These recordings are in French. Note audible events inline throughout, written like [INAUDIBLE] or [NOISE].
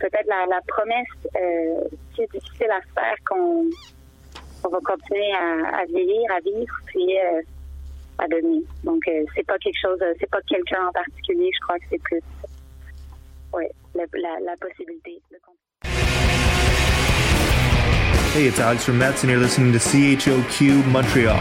peut-être la, la promesse euh, qui est difficile à se faire qu'on on va continuer à, à vieillir, à vivre, puis euh, à devenir. Donc euh, c'est pas quelque chose, euh, c'est pas quelqu'un en particulier. Je crois que c'est plus, ouais, la, la, la possibilité. De continuer. Hey, it's Alex from Mets, and you're listening to CHOQ Montreal.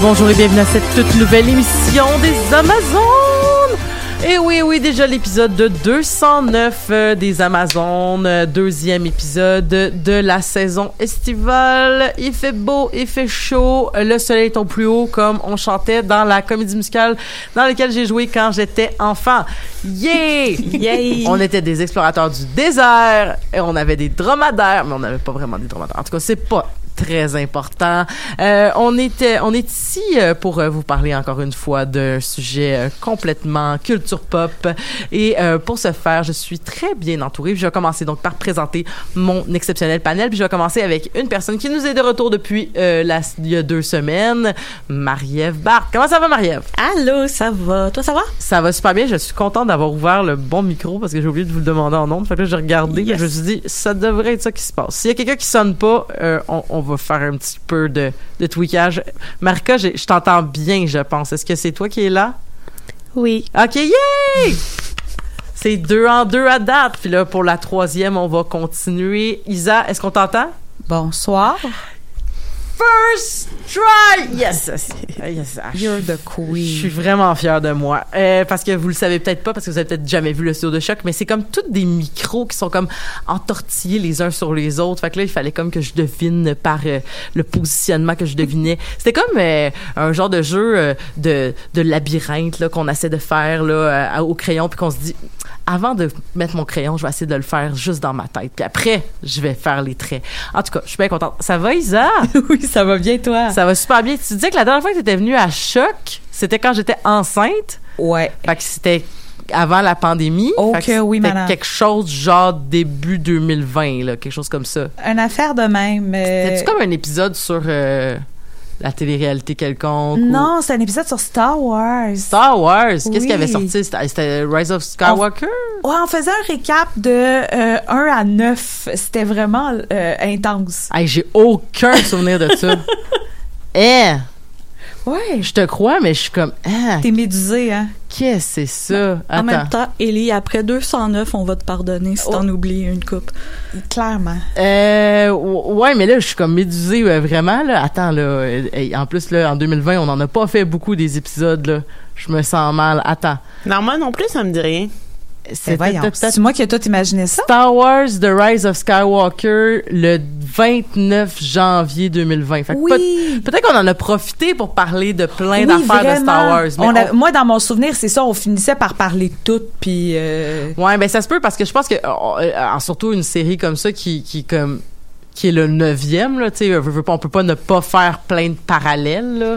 Bonjour et bienvenue à cette toute nouvelle émission des Amazones. Et oui, oui, déjà l'épisode de 209 euh, des Amazones, euh, deuxième épisode de la saison estivale. Il fait beau, il fait chaud, le soleil est au plus haut comme on chantait dans la comédie musicale dans laquelle j'ai joué quand j'étais enfant. Yeah! [LAUGHS] Yay! On était des explorateurs du désert et on avait des dromadaires, mais on n'avait pas vraiment des dromadaires. En tout cas, c'est pas très important. Euh, on était, on est ici euh, pour euh, vous parler encore une fois d'un sujet euh, complètement culture pop. Et euh, pour ce faire, je suis très bien entourée. Je vais commencer donc par présenter mon exceptionnel panel. Puis je vais commencer avec une personne qui nous est de retour depuis euh, la, il y a deux semaines, Marie-Ève Barthes. Comment ça va, Marie-Ève? Allô, ça va? Toi, ça va? Ça va super bien. Je suis contente d'avoir ouvert le bon micro parce que j'ai oublié de vous le demander en nombre. Fait que là, j'ai regardé et Yes. je me suis dit, ça devrait être ça qui se passe. S'il y a quelqu'un qui sonne pas, euh, on, on va faire un petit peu de, de tweakage. J'ai- je t'entends bien, je pense. Est-ce que c'est toi qui es là? Oui. OK, yay! C'est deux en deux à date. Puis là, pour la troisième, on va continuer. Isa, est-ce qu'on t'entend? Bonsoir. First try! Yes! yes. Ah, You're the Je suis queen. vraiment fière de moi. Euh, parce que vous le savez peut-être pas, parce que vous avez peut-être jamais vu le studio de choc, mais c'est comme tous des micros qui sont comme entortillés les uns sur les autres. Fait que là, il fallait comme que je devine par euh, le positionnement que je devinais. C'était comme euh, un genre de jeu euh, de, de labyrinthe là, qu'on essaie de faire là, au crayon, puis qu'on se dit, avant de mettre mon crayon, je vais essayer de le faire juste dans ma tête. Puis après, je vais faire les traits. En tout cas, je suis bien contente. Ça va, Isa? [LAUGHS] oui, ça va bien, toi? Ça va super bien. Tu disais que la dernière fois que tu étais venue à Choc, c'était quand j'étais enceinte? Ouais. Fait que c'était avant la pandémie. Oh Fait que oui, madame. quelque chose genre début 2020, là, quelque chose comme ça. Une affaire de même. euh, C'était-tu comme un épisode sur euh, la télé-réalité quelconque? ou- Non, c'est un épisode sur Star Wars. Star Wars? Qu'est-ce Oui. qui avait sorti? C'était Rise of Skywalker? Ouais, on faisait un récap de euh, 1 à 9. C'était vraiment euh, intense. Hey, j'ai aucun souvenir de ça. [LAUGHS] Eh, Ouais. je te crois, mais je suis comme, ah, T'es médusé, hein? Qu'est-ce que c'est ça? En même Attends. temps, Ellie, après 209, on va te pardonner si Oh. t'en oublies une coupe. Clairement. Euh, ouais, mais là, je suis comme médusée, euh, vraiment, là. Attends, là. euh, hey, en plus, là, en 2020, on n'en a pas fait beaucoup des épisodes, là. Je me sens mal. Attends. Non, moi non plus, ça me dit rien. Ben C'est moi qui ai tout imaginé ça? Star Wars The Rise of Skywalker le 29 janvier 2020. Fait Oui. peut- Peut-être qu'on en a profité pour parler de plein Oui, d'affaires de. Star Wars. mais On a- on- Moi, dans mon souvenir, c'est ça, on finissait par parler de tout, puis... euh, Ouais, ben ça se peut parce que je pense que euh, euh, surtout une série comme ça qui qui comme qui est le neuvième là, tu sais, euh, on peut pas ne pas faire plein de parallèles là.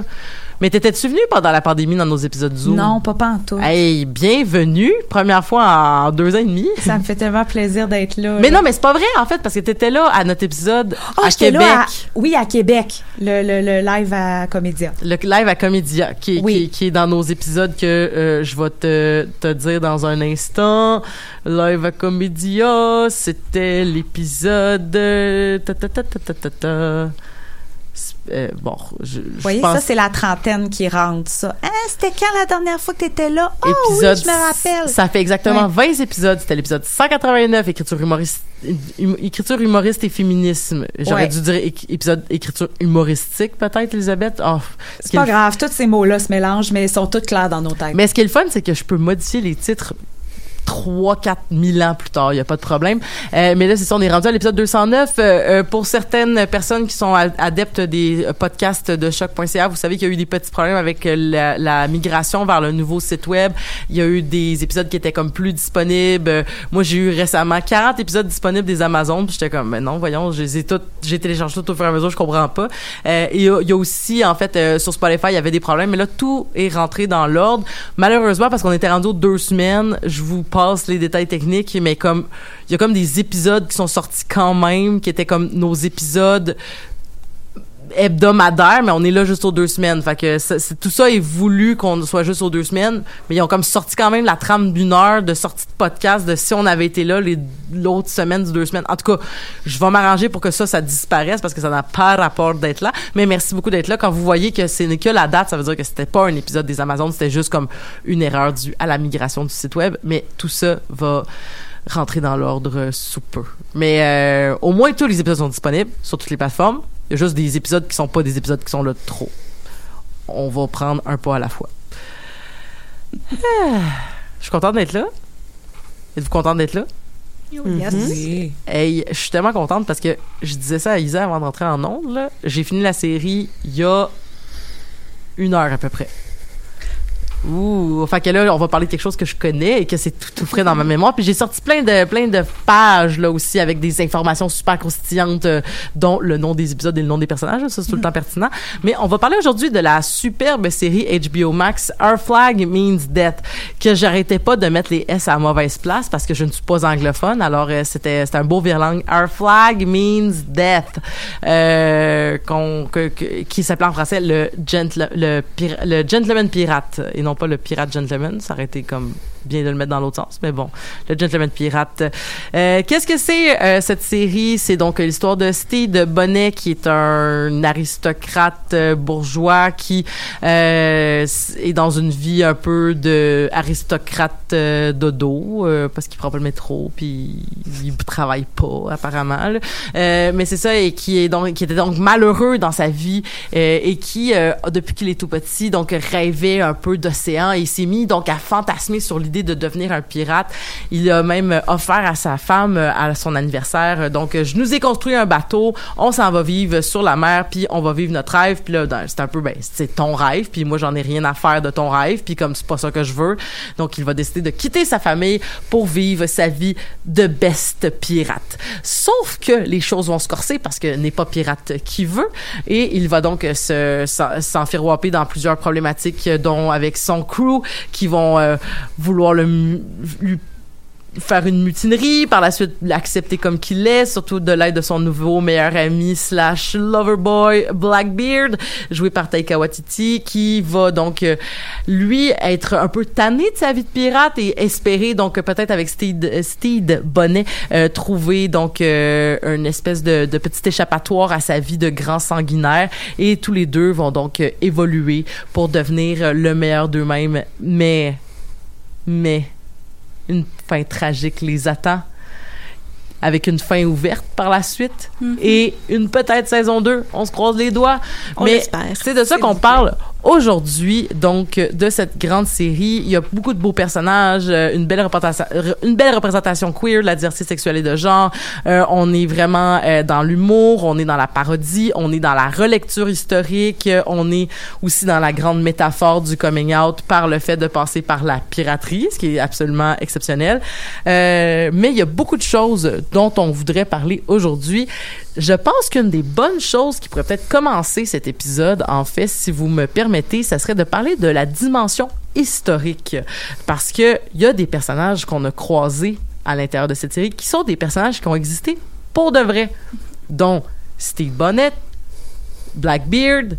Mais t'étais-tu venu pendant la pandémie dans nos épisodes Zoom? Non, pas pantoute. Hey, bienvenue, première fois en deux ans et demi. Ça me fait tellement plaisir d'être là. Mais là. non, mais c'est pas vrai en fait parce que t'étais là à notre épisode Ah, à Québec, là à- oui, à Québec, le, le, le live à Comédia. le live à Comédia, qui, Oui. qui est dans nos épisodes que euh, je vais te, te dire dans un instant. Live à Comédia, c'était l'épisode. euh, ta, ta, ta, ta, ta, ta, ta. C'est- euh, bon, je, Vous voyez, pense ça, c'est la trentaine qui rentre, ça. Hein, c'était quand la dernière fois que t'étais là? Oh épisode. oui, je me rappelle. Ça fait exactement Ouais. 20 épisodes. C'était l'épisode 189, écriture humoriste, hum- écriture humoriste et féminisme. J'aurais Ouais. dû dire éc- épisode écriture humoristique, peut-être, Elisabeth. Oh, ce C'est pas grave, tous ces mots-là se mélangent, mais ils sont tous clairs dans nos têtes. Mais ce qui est le fun, c'est que je peux modifier les titres 3 4 000 ans plus tard, il y a pas de problème. Euh, mais là c'est ça, on est rendu à l'épisode 209 euh, euh, pour certaines personnes qui sont adeptes des podcasts de choc.ca, vous savez qu'il y a eu des petits problèmes avec euh, la, la migration vers le nouveau site web. Il y a eu des épisodes qui étaient comme plus disponibles. Euh, Moi, j'ai eu récemment 40 épisodes disponibles des Amazones, puis j'étais comme mais non, voyons, je les ai toutes j'ai téléchargé tout au fur et à mesure, je comprends pas. Euh, et il y, a- aussi en fait euh, sur Spotify, il y avait des problèmes, mais là tout est rentré dans l'ordre. Malheureusement parce qu'on était rendu deux semaines, je vous les détails techniques, mais comme il y a comme des épisodes qui sont sortis quand même, qui étaient comme nos épisodes hebdomadaires, mais on est là juste aux deux semaines. Fait que tout ça est voulu qu'on soit juste aux deux semaines, mais ils ont comme sorti quand même la trame d'une heure de sortie de podcast de si on avait été là les l'autre semaine du deux semaines. En tout cas, je vais m'arranger pour que ça, ça disparaisse parce que ça n'a pas rapport d'être là. Mais merci beaucoup d'être là. Quand vous voyez que c'est que la date, ça veut dire que c'était pas un épisode des Amazones, c'était juste comme une erreur due à la migration du site web. Mais tout ça va rentrer dans l'ordre sous peu. Mais euh, au moins tous les épisodes sont disponibles sur toutes les plateformes. Il y a juste des épisodes qui sont pas des épisodes qui sont là de trop. On va prendre un pas à la fois. Ah, je suis contente d'être là. Êtes-vous contente d'être là? Yes. Hey, je suis tellement contente parce que je disais ça à Isa avant de rentrer en ondes. là. J'ai fini la série il y a une heure à peu près. Ouh, fait que là, on va parler de quelque chose que je connais et que c'est tout, tout frais dans ma mémoire. Puis j'ai sorti plein de plein de pages là aussi avec des informations super croustillantes, euh, dont le nom des épisodes et le nom des personnages. Ça c'est tout le temps pertinent. Mais on va parler aujourd'hui de la superbe série HBO Max Our Flag Means Death, que j'arrêtais pas de mettre les S à mauvaise place parce que je ne suis pas anglophone. Alors euh, c'était c'était un beau virlangue. Our Flag Means Death, euh, qu'on- que- que- qui s'appelait en français le, gentle, le, pir- le Gentleman Pirate et non pas le Pirate Gentleman. Ça aurait été comme bien de le mettre dans l'autre sens, mais bon, le Gentleman Pirate. Euh, Qu'est-ce que c'est euh, cette série? C'est donc l'histoire de Steve Bonnet, qui est un aristocrate euh, bourgeois qui euh, est dans une vie un peu de aristocrate euh, dodo euh, parce qu'il prend pas le métro puis il travaille pas apparemment. là. Mais c'est ça et qui est donc qui était donc malheureux dans sa vie et qui depuis qu'il est tout petit donc rêvait un peu d'océan et s'est mis donc à fantasmer sur l'idée de devenir un pirate. Il a même offert à sa femme euh, à son anniversaire. Donc euh, je nous ai construit un bateau, on s'en va vivre sur la mer puis on va vivre notre rêve. Puis là c'est un peu ben c'est ton rêve. Puis moi j'en ai rien à faire de ton rêve. Puis comme c'est pas ça que je veux. Donc il va décider de quitter sa famille pour vivre sa vie de best pirate. Sauf que les choses vont se corser parce que n'est pas pirate qui veut. Et il va donc euh, se s'en- s'enfirouaper dans plusieurs problématiques dont avec son crew qui vont vouloir lui faire une mutinerie, par la suite l'accepter comme qu'il est, surtout de l'aide de son nouveau meilleur ami slash loverboy Blackbeard, joué par Taika Waititi, qui va donc euh, lui être un peu tanné de sa vie de pirate et espérer donc peut-être avec euh, Steve Bonnet euh, trouver donc euh, une espèce de, de petit échappatoire à sa vie de grand sanguinaire. Et tous les deux vont donc euh, évoluer pour devenir euh, le meilleur d'eux-mêmes, mais mais une fin tragique les attend avec une fin ouverte par la suite et une peut-être saison 2 on se croise les doigts. On mais c'est de ça qu'on parle aujourd'hui donc de cette grande série. Il y a beaucoup de beaux personnages euh, une belle représentation une belle queer la diversité sexuelle et de genre. Euh, on est vraiment euh, dans l'humour on est dans la parodie on est dans la relecture historique on est aussi dans la grande métaphore du coming out par le fait de passer par la piraterie ce qui est absolument exceptionnel. Mais il y a beaucoup de choses dont on voudrait parler aujourd'hui je pense qu'une des bonnes choses qui pourrait peut-être commencer cet épisode, en fait, si vous me permettez, ça serait de parler de la dimension historique. Parce que il y a des personnages qu'on a croisés à l'intérieur de cette série qui sont des personnages qui ont existé pour de vrai, dont Steve Bonnet, Blackbeard,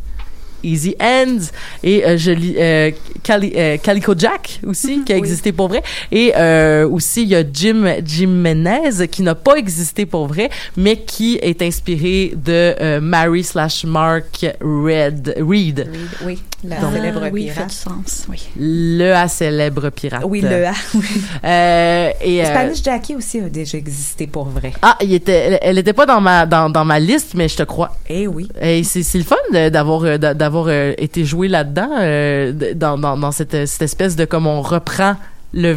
Easy Ends et euh, je lis euh, Cali- euh, Calico Jack aussi qui a existé pour vrai et euh, aussi il y a Jim Jim Menez qui n'a pas existé pour vrai mais qui est inspiré de euh, Mary slash Mark Red Reed Oui, la Donc- célèbre Ah, oui, il fait pirate. du sens. Oui. le à célèbre pirate Oui, le A. [LAUGHS] oui. euh, et euh, Spanish Jackie aussi a déjà existé pour vrai. ah il était elle, elle était pas dans ma dans, dans ma liste mais je te crois Eh oui. Et c'est c'est le fun d'avoir d'a- d'avoir euh, été joué là-dedans euh, dans, cette espèce de comme on reprend le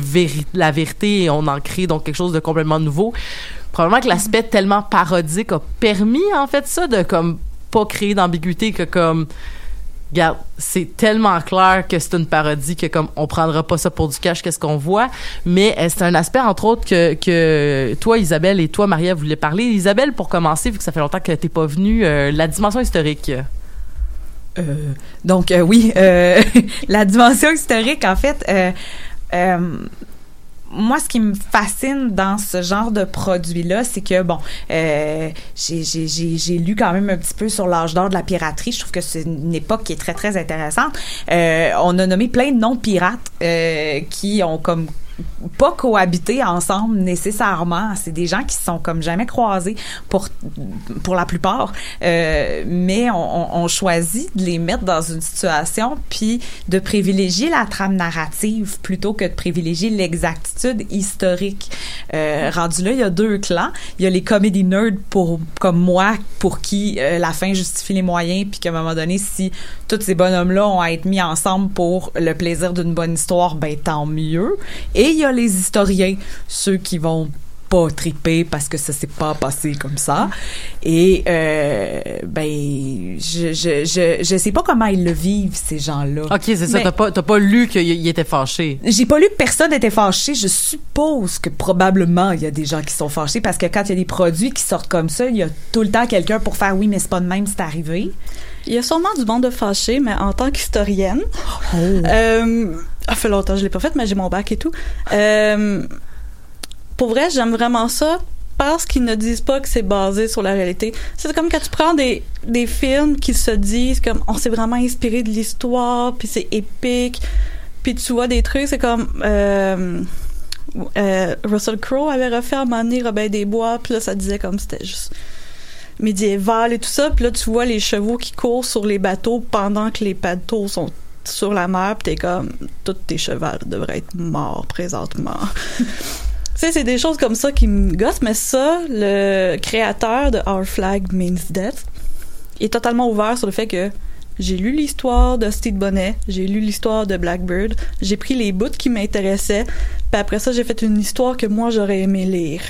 la vérité et on en crée donc quelque chose de complètement nouveau. Probablement que l'aspect tellement parodique a permis en fait ça de comme pas créer d'ambiguïté que comme Regarde, c'est tellement clair que c'est une parodie que comme on prendra pas ça pour du cash qu'est-ce qu'on voit, mais euh, c'est un aspect entre autres que, que toi Isabelle et toi Maria voulez parler. Isabelle pour commencer vu que ça fait longtemps que t'es pas venue, la dimension historique. Euh, donc euh, oui, euh, [LAUGHS] la dimension historique, en fait, moi, ce qui me fascine dans ce genre de produit-là, c'est que, bon, j'ai- lu quand même un petit peu sur l'âge d'or de la piraterie. Je trouve que c'est une époque qui est très, très intéressante. On a nommé plein de noms pirates qui ont comme pas cohabité ensemble nécessairement. C'est des gens qui se sont comme jamais croisés pour pour la plupart, Euh, mais on, on- choisit de les mettre dans une situation puis de privilégier la trame narrative plutôt que de privilégier l'exactitude historique. Euh, rendu là, il y a deux clans. Il y a les comédie nerds pour comme moi pour qui euh, la fin justifie les moyens puis qu'à un moment donné, si tous ces bonhommes-là ont à être mis ensemble pour le plaisir d'une bonne histoire, ben tant mieux. Il y a les historiens, ceux qui vont pas triper parce que ça s'est pas passé comme ça. Et euh, ben je, je je je sais pas comment ils le vivent ces gens-là. Ok, c'est ça. T'as pas, t'as pas lu qu'il il était fâché. j'ai pas lu que personne était fâché. Je suppose que probablement il y a des gens qui sont fâchés parce que quand il y a des produits qui sortent comme ça, il y a tout le temps quelqu'un pour faire oui, mais c'est pas de même, c'est arrivé. Il y a sûrement du monde de fâché, mais en tant qu'historienne, euh, ça fait longtemps que je l'ai pas fait, mais j'ai mon bac et tout. Euh, pour vrai, j'aime vraiment ça parce qu'ils ne disent pas que c'est basé sur la réalité. C'est comme quand tu prends des, des films qui se disent comme on s'est vraiment inspiré de l'histoire, puis c'est épique, puis tu vois des trucs, c'est comme euh, euh, Russell Crowe avait refait à un Robin des Bois, puis là ça disait comme c'était juste médiéval et tout ça, puis là tu vois les chevaux qui courent sur les bateaux pendant que les bateaux sont sur la mer, puis t'es comme tous tes chevals devraient être morts présentement. [LAUGHS] tu sais, c'est des choses comme ça qui me gossent, mais ça, le créateur de Our Flag Means Death est totalement ouvert sur le fait que j'ai lu l'histoire de Steve Bonnet, j'ai lu l'histoire de Blackbird, j'ai pris les bouts qui m'intéressaient, puis après ça, j'ai fait une histoire que moi j'aurais aimé lire.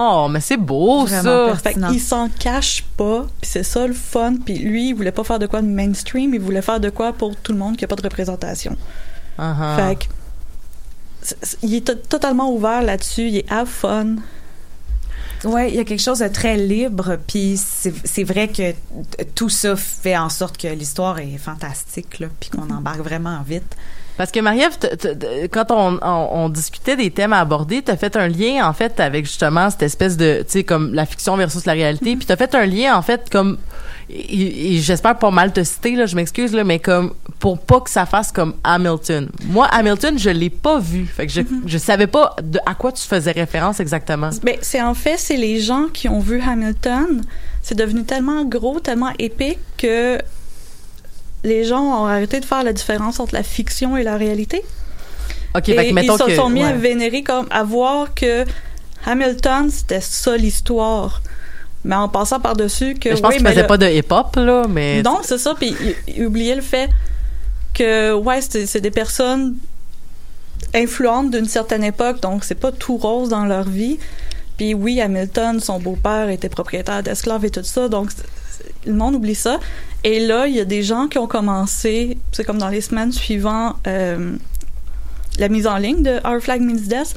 Oh, mais c'est beau Vraiment ça. Fait qu'il s'en cache pas, puis c'est ça le fun. Puis lui, il voulait pas faire de quoi de mainstream, il voulait faire de quoi pour tout le monde qui a pas de représentation. Uh-huh. Fait que il est to- totalement ouvert là-dessus, il est have fun. Ouais, il y a quelque chose de très libre, puis c'est c'est vrai que tout ça fait en sorte que l'histoire est fantastique, là, puis qu'on embarque vraiment vite. Parce que Marie-Ève, quand on, on, on discutait des thèmes à aborder, t'as fait un lien en fait avec justement cette espèce de, tu sais, comme la fiction versus la réalité, puis t'as fait un lien en fait comme, et, et j'espère pas mal te citer là, je m'excuse là, mais comme pour pas que ça fasse comme Hamilton. Moi, Hamilton, je l'ai pas vu, fait que je, je savais pas de à quoi tu faisais référence exactement. Ben, c'est en fait, c'est les gens qui ont vu Hamilton, c'est devenu tellement gros, tellement épique que les gens ont arrêté de faire la différence entre la fiction et la réalité. Ok, et fait que mettons ils se que sont mis à vénérer comme à voir que Hamilton c'était ça l'histoire. Mais en passant par dessus que Mais je pense oui, qu'il faisait le- pas de hip-hop là, mais non c'est ça puis il, oubliait le fait que ouais c'est des personnes influentes d'une certaine époque donc c'est pas tout rose dans leur vie. Puis oui Hamilton son beau-père était propriétaire d'esclaves et tout ça donc le monde oublie ça et là il y a des gens qui ont commencé c'est comme dans les semaines suivantes euh, la mise en ligne de Our Flag Means Death,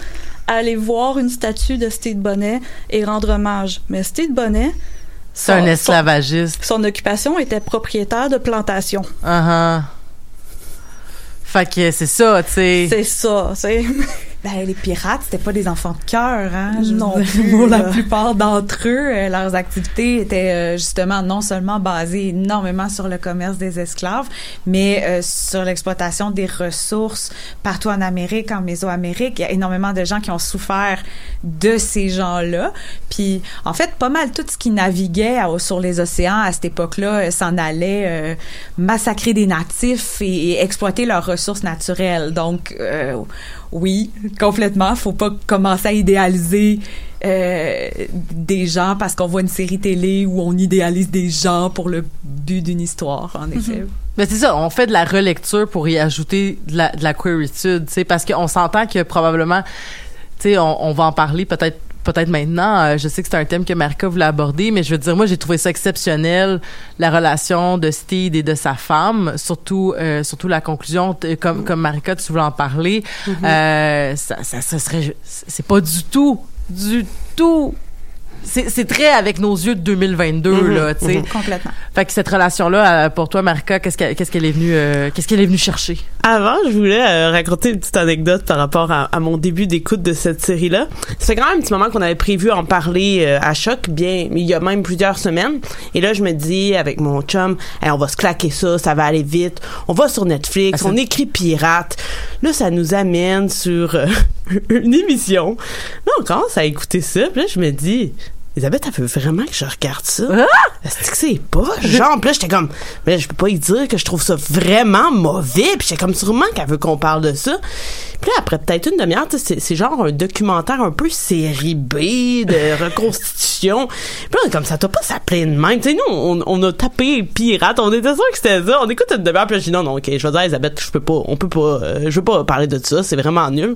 à aller voir une statue de Steve Bonnet et rendre hommage. Mais Steve Bonnet, c'est un son- esclavagiste. Son, son occupation était propriétaire de plantation. Uh-huh. Fait que c'est ça, tu sais. C'est ça, c'est... [LAUGHS] Ben, les pirates, c'était pas des enfants de cœur, hein? je Non plus, Pour la plupart d'entre eux, euh, leurs activités étaient euh, justement non seulement basées énormément sur le commerce des esclaves, mais euh, sur l'exploitation des ressources partout en Amérique, en Mésoamérique. Il y a énormément de gens qui ont souffert de ces gens-là. Puis, en fait, pas mal tout ce qui naviguait sur les océans à cette époque-là s'en allait euh, massacrer des natifs et, et exploiter leurs ressources naturelles. Donc, euh, oui, complètement. Faut pas commencer à idéaliser euh, des gens parce qu'on voit une série télé où on idéalise des gens pour le but d'une histoire, en effet. Mais c'est ça, on fait de la relecture pour y ajouter de la, de queeritude, parce qu'on s'entend que probablement, tu on va en parler peut-être peut-être maintenant. Euh, je sais que c'est un thème que Marika voulait aborder, mais je veux dire, moi, j'ai trouvé ça exceptionnel, la relation de Steed et de sa femme, surtout, euh, surtout la conclusion, t- comme, comme Marika, tu voulais en parler. euh, ça, ça, ça serait, c'est pas du tout, du tout. C'est c'est très avec nos yeux de 2022, là, tu sais. Complètement. Fait que cette relation-là, euh, pour toi, Marika, qu'est-ce qu'elle qu'est-ce qu'elle est venue, euh, qu'est-ce qu'elle est venue chercher? Avant, je voulais euh, raconter une petite anecdote par rapport à, à mon début d'écoute de cette série-là. Ça fait quand même un petit moment qu'on avait prévu en parler euh, à Choc, bien, il y a même plusieurs semaines. Et là, je me dis avec mon chum, Hey, on va se claquer ça, ça va aller vite. On va sur Netflix, Ah, on écrit pirate. Là, ça nous amène sur euh, [LAUGHS] une émission. Là, on commence à écouter ça. Puis là, je me dis. Elisabeth, elle veut vraiment que je regarde ça. Est-ce que c'est pas? Genre, puis là, j'étais comme, mais je peux pas y dire que je trouve ça vraiment mauvais. Puis j'étais comme, sûrement qu'elle veut qu'on parle de ça. Puis là, après peut-être une demi-heure, tu sais, c'est, genre un documentaire un peu série B de [LAUGHS] reconstitution. Puis là, on est comme, ça doit pas s'appeler de même. Tu sais, nous, on, on a tapé pirate. On était sûr que c'était ça. On écoute une demi-heure, puis là, je dis, non, non, ok, je vais dire, à Elisabeth, je peux pas, on peut pas, euh, je veux pas parler de ça. C'est vraiment nul.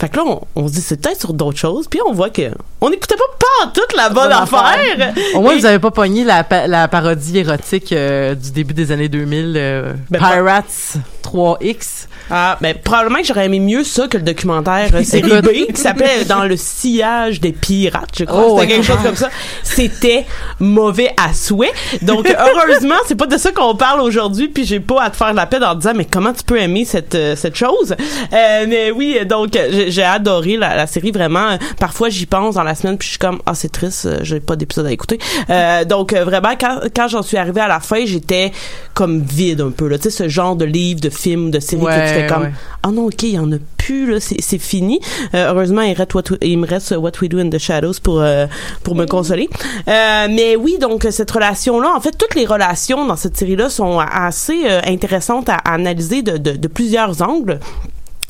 Fait que là, on, on se dit, c'est peut-être sur d'autres choses. Puis on voit que on n'écoutait pas pas toute la bonne affaire. Au moins, Et- vous avez pas pogné la, pa- la parodie érotique euh, du début des années 2000, euh, Ben, Pirates 3X. Ah, ben, probablement que j'aurais aimé mieux ça que le documentaire euh, série. B qui s'appelait Dans le sillage des pirates, je crois. Oh, C'était quelque ouais. chose comme ça. C'était mauvais à souhait. Donc, heureusement, c'est pas de ça qu'on parle aujourd'hui, puis j'ai pas à te faire la peine en disant, mais comment tu peux aimer cette, euh, cette chose? Euh, mais oui, donc, euh, j'ai adoré la, la série, vraiment. Parfois, j'y pense dans la semaine, puis je suis comme, ah, c'est triste, euh, j'ai pas d'épisode à écouter. Euh, donc, euh, vraiment, quand, quand j'en suis arrivée à la fin, j'étais comme vide un peu, là. Tu sais, ce genre de livre, de film, de série que tu Ouais, fais comme, ouais. ah non, ok, il y en a plus, là, c'est fini. Euh, heureusement, il, reste what we- il me reste What We Do in the Shadows pour, euh, pour me consoler. Mais oui, donc, cette relation-là, en fait, toutes les relations dans cette série-là sont assez intéressantes à, à analyser de, de, de plusieurs angles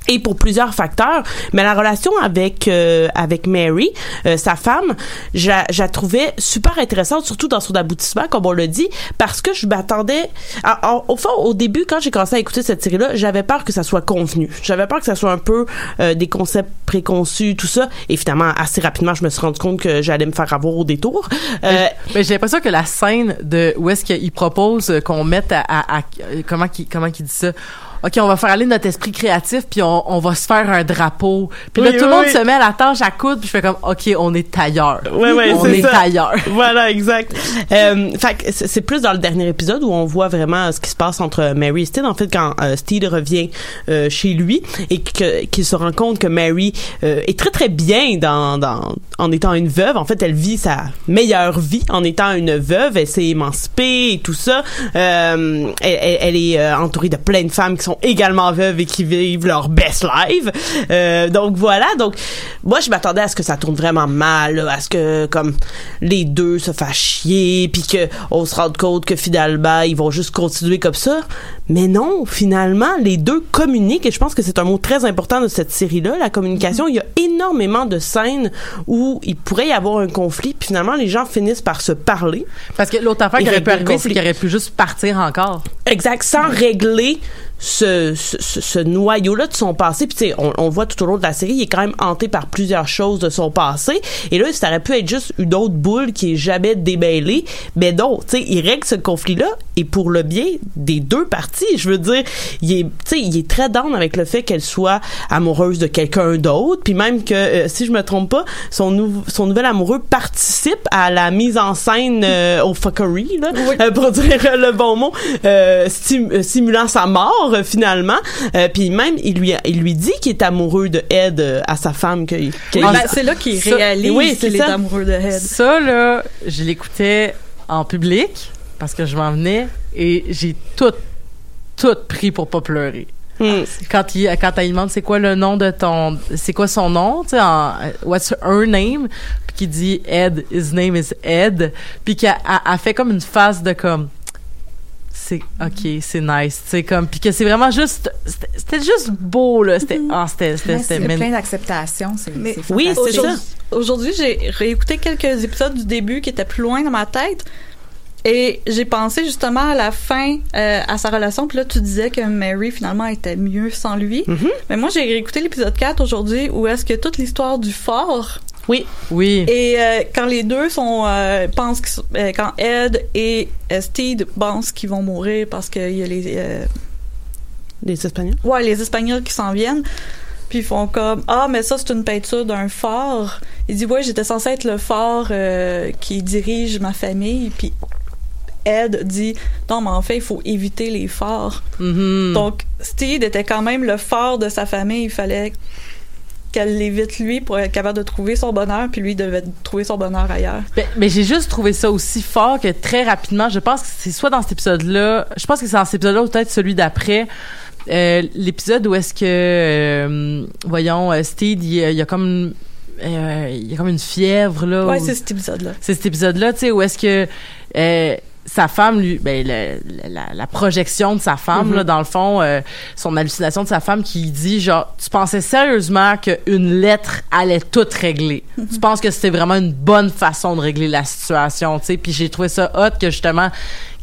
et pour plusieurs facteurs mais la relation avec euh, avec Mary euh, sa femme je la trouvais super intéressante surtout dans son aboutissement comme on l'a dit parce que je m'attendais au fond au début quand j'ai commencé à écouter cette série là j'avais peur que ça soit convenu. J'avais peur que ça soit un peu euh, des concepts préconçus tout ça. Et finalement assez rapidement je me suis rendu compte que j'allais me faire avoir au détour. Euh, Mais j'ai l'impression que la scène de où est-ce qu'il propose qu'on mette à, à- comment qu'il comment qu'il dit ça? OK, on va faire aller notre esprit créatif puis on, on va se faire un drapeau. Puis là Oui, tout le oui, monde oui. se met à la tâche à coudre puis je fais comme OK, on est ailleurs. Ouais, ouais, on c'est est ça. ailleurs. [LAUGHS] voilà, exact. Euh, fait que c'est plus dans le dernier épisode où on voit vraiment euh, ce qui se passe entre Mary et Steed. En fait, quand euh, Steed revient euh, chez lui et qu'il se rend compte que Mary euh, est très très bien dans, dans en étant une veuve. En fait, elle vit sa meilleure vie en étant une veuve. Elle s'est émancipée et tout ça. Euh, elle, elle- elle est euh, entourée de plein de femmes qui sont également veuves et qui vivent leur best life. Euh, donc voilà. Donc moi, je m'attendais à ce que ça tourne vraiment mal, là, à ce que comme les deux se fassent chier, puis que on se rende compte que finalement ils vont juste continuer comme ça. Mais non, finalement, les deux communiquent et je pense que c'est un mot très important de cette série-là, la communication. Il y a énormément de scènes où il pourrait y avoir un conflit, puis finalement les gens finissent par se parler. Parce que l'autre affaire qui aurait pu arriver, c'est qu'il aurait pu juste partir encore. Exact, sans régler ce, ce, ce- noyau-là de son passé. Puis tu sais, on, on le voit tout au long de la série, il est quand même hanté par plusieurs choses de son passé. Et là, ça aurait pu être juste une autre boule qui est jamais démêlée. Mais non, tu sais, il règle ce conflit-là et pour le bien des deux parties. Je veux dire, il est, tu sais, il est très down avec le fait qu'elle soit amoureuse de quelqu'un d'autre. Puis même que, euh, si je me trompe pas, son, nou- son nouvel amoureux participe à la mise en scène euh, au fuckery, là, euh, pour dire le bon mot, euh, simulant sa mort euh, finalement. Euh, puis même, il lui, a- il lui dit qu'il est amoureux de Ed euh, à sa femme. Que, que- Ah, ben, c'est là qu'il réalise oui, qu'il est amoureux de Head. Ça là, je l'écoutais en public parce que je m'en venais et j'ai tout tout pris pour pas pleurer. Hmm. quand il quand elle lui demande c'est quoi le nom de ton c'est quoi son nom tu sais en what's her name? Puis qu'il dit Ed his name is Ed puis qu'elle elle- elle fait comme une face de comme c'est ok, c'est nice, sais comme puis que c'est vraiment juste c'était- juste beau là, c'était ah c'était c'était c'est plein d'acceptation. C'est c'est Oui, c'est ça. Aujourd'hui- Aujourd'hui, j'ai réécouté quelques épisodes du début qui étaient plus loin dans ma tête. Et j'ai pensé justement à la fin, euh, à sa relation. Puis là, tu disais que Mary, finalement, était mieux sans lui. Mhm. Mais moi, j'ai réécouté l'épisode 4 aujourd'hui où est-ce que toute l'histoire du fort Oui. Oui. et euh, quand les deux sont euh, pensent euh, quand Ed et Steed pensent qu'ils vont mourir parce qu'il y a les Les Espagnols? ouais les Espagnols qui s'en viennent puis ils font comme ah mais ça c'est une peinture d'un fort il dit ouais j'étais censé être le fort euh, qui dirige ma famille puis Ed dit non mais en fait il faut éviter les forts Mhm. donc Steed était quand même le fort de sa famille il fallait qu'elle l'évite lui pour être capable de trouver son bonheur puis lui devait trouver son bonheur ailleurs Ben, mais j'ai juste trouvé ça aussi fort que très rapidement, je pense que c'est soit dans cet épisode-là, je pense que c'est dans cet épisode-là ou peut-être celui d'après, euh, l'épisode où est-ce que, euh, voyons, euh, Steed, il, y a- il y a comme, il y a comme une fièvre là. ouais où- c'est cet épisode là c'est cet épisode-là, tu sais, où est-ce que sa femme, lui, ben, le- la, la projection de sa femme, Mhm. là, dans le fond, euh, son hallucination de sa femme qui dit, genre, tu pensais sérieusement qu'une lettre allait tout régler. Tu penses que c'était vraiment une bonne façon de régler la situation, tu sais. Puis j'ai trouvé ça hot que, justement,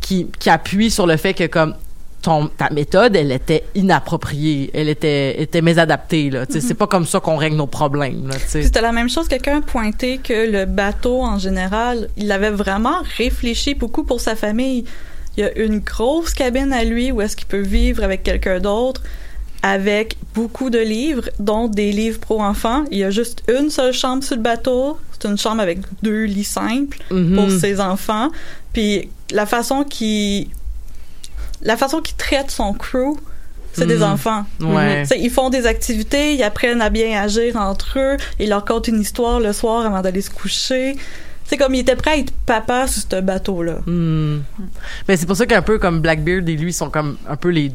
qui, qui appuie sur le fait que, comme, ton, ta méthode, elle était inappropriée, elle était, était mésadaptée, là. Sais, c'est pas comme ça qu'on règle nos problèmes, là, C'était la même chose. Quelqu'un a pointé que le bateau, en général, il avait vraiment réfléchi beaucoup pour sa famille. Il y a une grosse cabine à lui où est-ce qu'il peut vivre avec quelqu'un d'autre, avec beaucoup de livres, dont des livres pro-enfants. Il y a juste une seule chambre sur le bateau. C'est une chambre avec deux lits simples Mhm. pour ses enfants. Puis la façon qu'il la façon qu'il traite son crew, c'est des Mhm. enfants. Ouais. Sais, ils font des activités, ils apprennent à bien agir entre eux, ils leur content une histoire le soir avant d'aller se coucher. C'est comme il était prêt à être papa sur ce bateau-là. Hmm. Ben, c'est pour ça qu'un peu comme Blackbeard et lui sont comme un peu les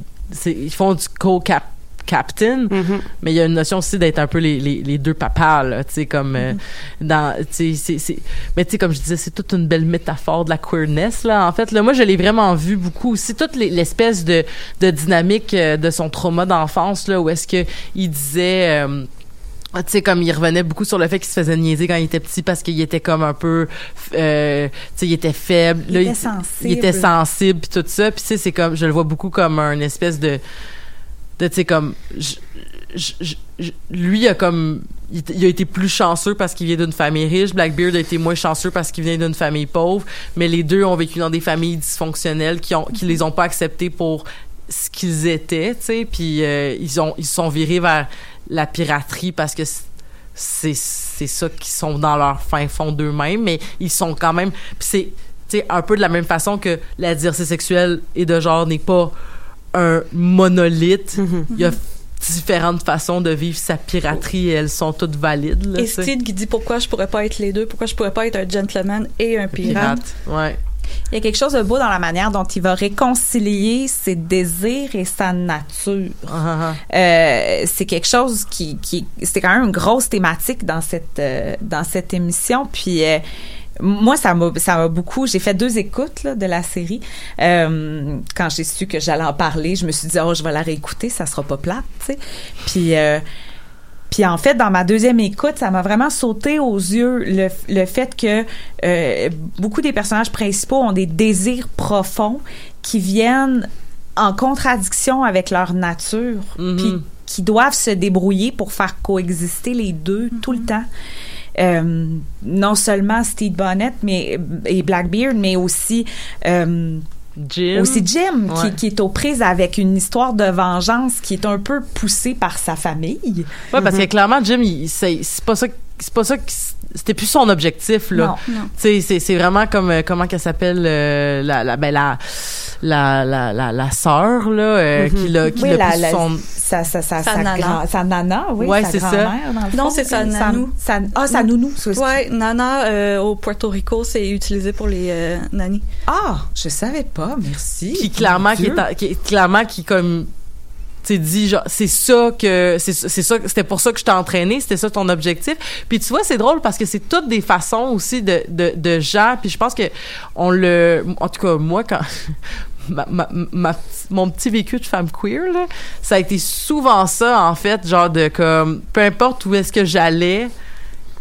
ils font du co-cap captain. Mhm. mais il y a une notion aussi d'être un peu les, les, les deux papas là tu sais comme euh, dans tu sais mais tu sais comme je disais c'est toute une belle métaphore de la queerness là en fait. Là moi je l'ai vraiment vu beaucoup aussi toute les- l'espèce de de dynamique euh, de son trauma d'enfance là où est-ce que il disait euh, tu sais comme il revenait beaucoup sur le fait qu'il se faisait niaiser quand il était petit parce qu'il était comme un peu euh, tu sais il était faible. Il Là, était sensible. il était sensible puis tout ça. Puis tu sais c'est comme je le vois beaucoup comme un espèce de de comme lui a comme il, a été plus chanceux parce qu'il vient d'une famille riche. Blackbeard a été moins chanceux parce qu'il vient d'une famille pauvre. Mais les deux ont vécu dans des familles dysfonctionnelles qui ont qui les ont pas acceptés pour ce qu'ils étaient puis euh, ils ont ils sont virés vers la piraterie parce que c'est c'est ça qui sont dans leur fin fond d'eux-mêmes. Mais ils sont quand même c'est un peu de la même façon que la diversité sexuelle et de genre n'est pas un monolithe il y a différentes façons de vivre sa piraterie et elles sont toutes valides là, Et. Steed qui dit pourquoi je pourrais pas être les deux, pourquoi je pourrais pas être un gentleman et un pirate? pirate ouais Il y a quelque chose de beau dans la manière dont il va réconcilier ses désirs et sa nature. Ah, ah, Euh, c'est quelque chose qui, qui c'est quand même une grosse thématique dans cette euh, dans cette émission. Puis euh, moi, ça m'a ça m'a beaucoup. J'ai fait deux écoutes là, de la série. Euh, quand j'ai su que j'allais en parler, je me suis dit oh je vais la réécouter, ça sera pas plate, tu sais. Puis euh, puis en fait, dans ma deuxième écoute, ça m'a vraiment sauté aux yeux le, le fait que euh, beaucoup des personnages principaux ont des désirs profonds qui viennent en contradiction avec leur nature, Mhm. puis qui doivent se débrouiller pour faire coexister les deux tout le temps. Euh, non seulement Steve Bonnet mais et Blackbeard, mais aussi euh, Jim aussi Jim Ouais. qui, qui est aux prises avec une histoire de vengeance qui est un peu poussée par sa famille. ouais parce que clairement Jim c'est pas ça c'est pas ça que c'était plus son objectif là Non. Non. tu sais c'est c'est vraiment comme euh, comment qu'elle s'appelle euh, la la ben la la la la, la sœur là euh, qui l'a qui Oui, l'a la- pris la- son sa, sa, sa, Sa sa nana. grand- sa nana, oui, Ouais, sa grand-mère, dans le Non, fond, c'est sa que- nanou. sa- ah, sa nounou. Ouais, Nana euh, au Puerto Rico, c'est utilisé pour les euh, nannies. Ah, je savais pas, merci. qui clairement qui est, qui est clairement qui comme tu dit genre c'est ça que c'est ça c'était pour ça que je t'ai entraîné c'était ça ton objectif. Puis tu vois c'est drôle parce que c'est toutes des façons aussi de, de, de gens puis je pense que on le en tout cas moi quand [LAUGHS] ma, ma- mon petit vécu de femme queer, là, ça a été souvent ça, en fait, genre de comme, peu importe où est-ce que j'allais,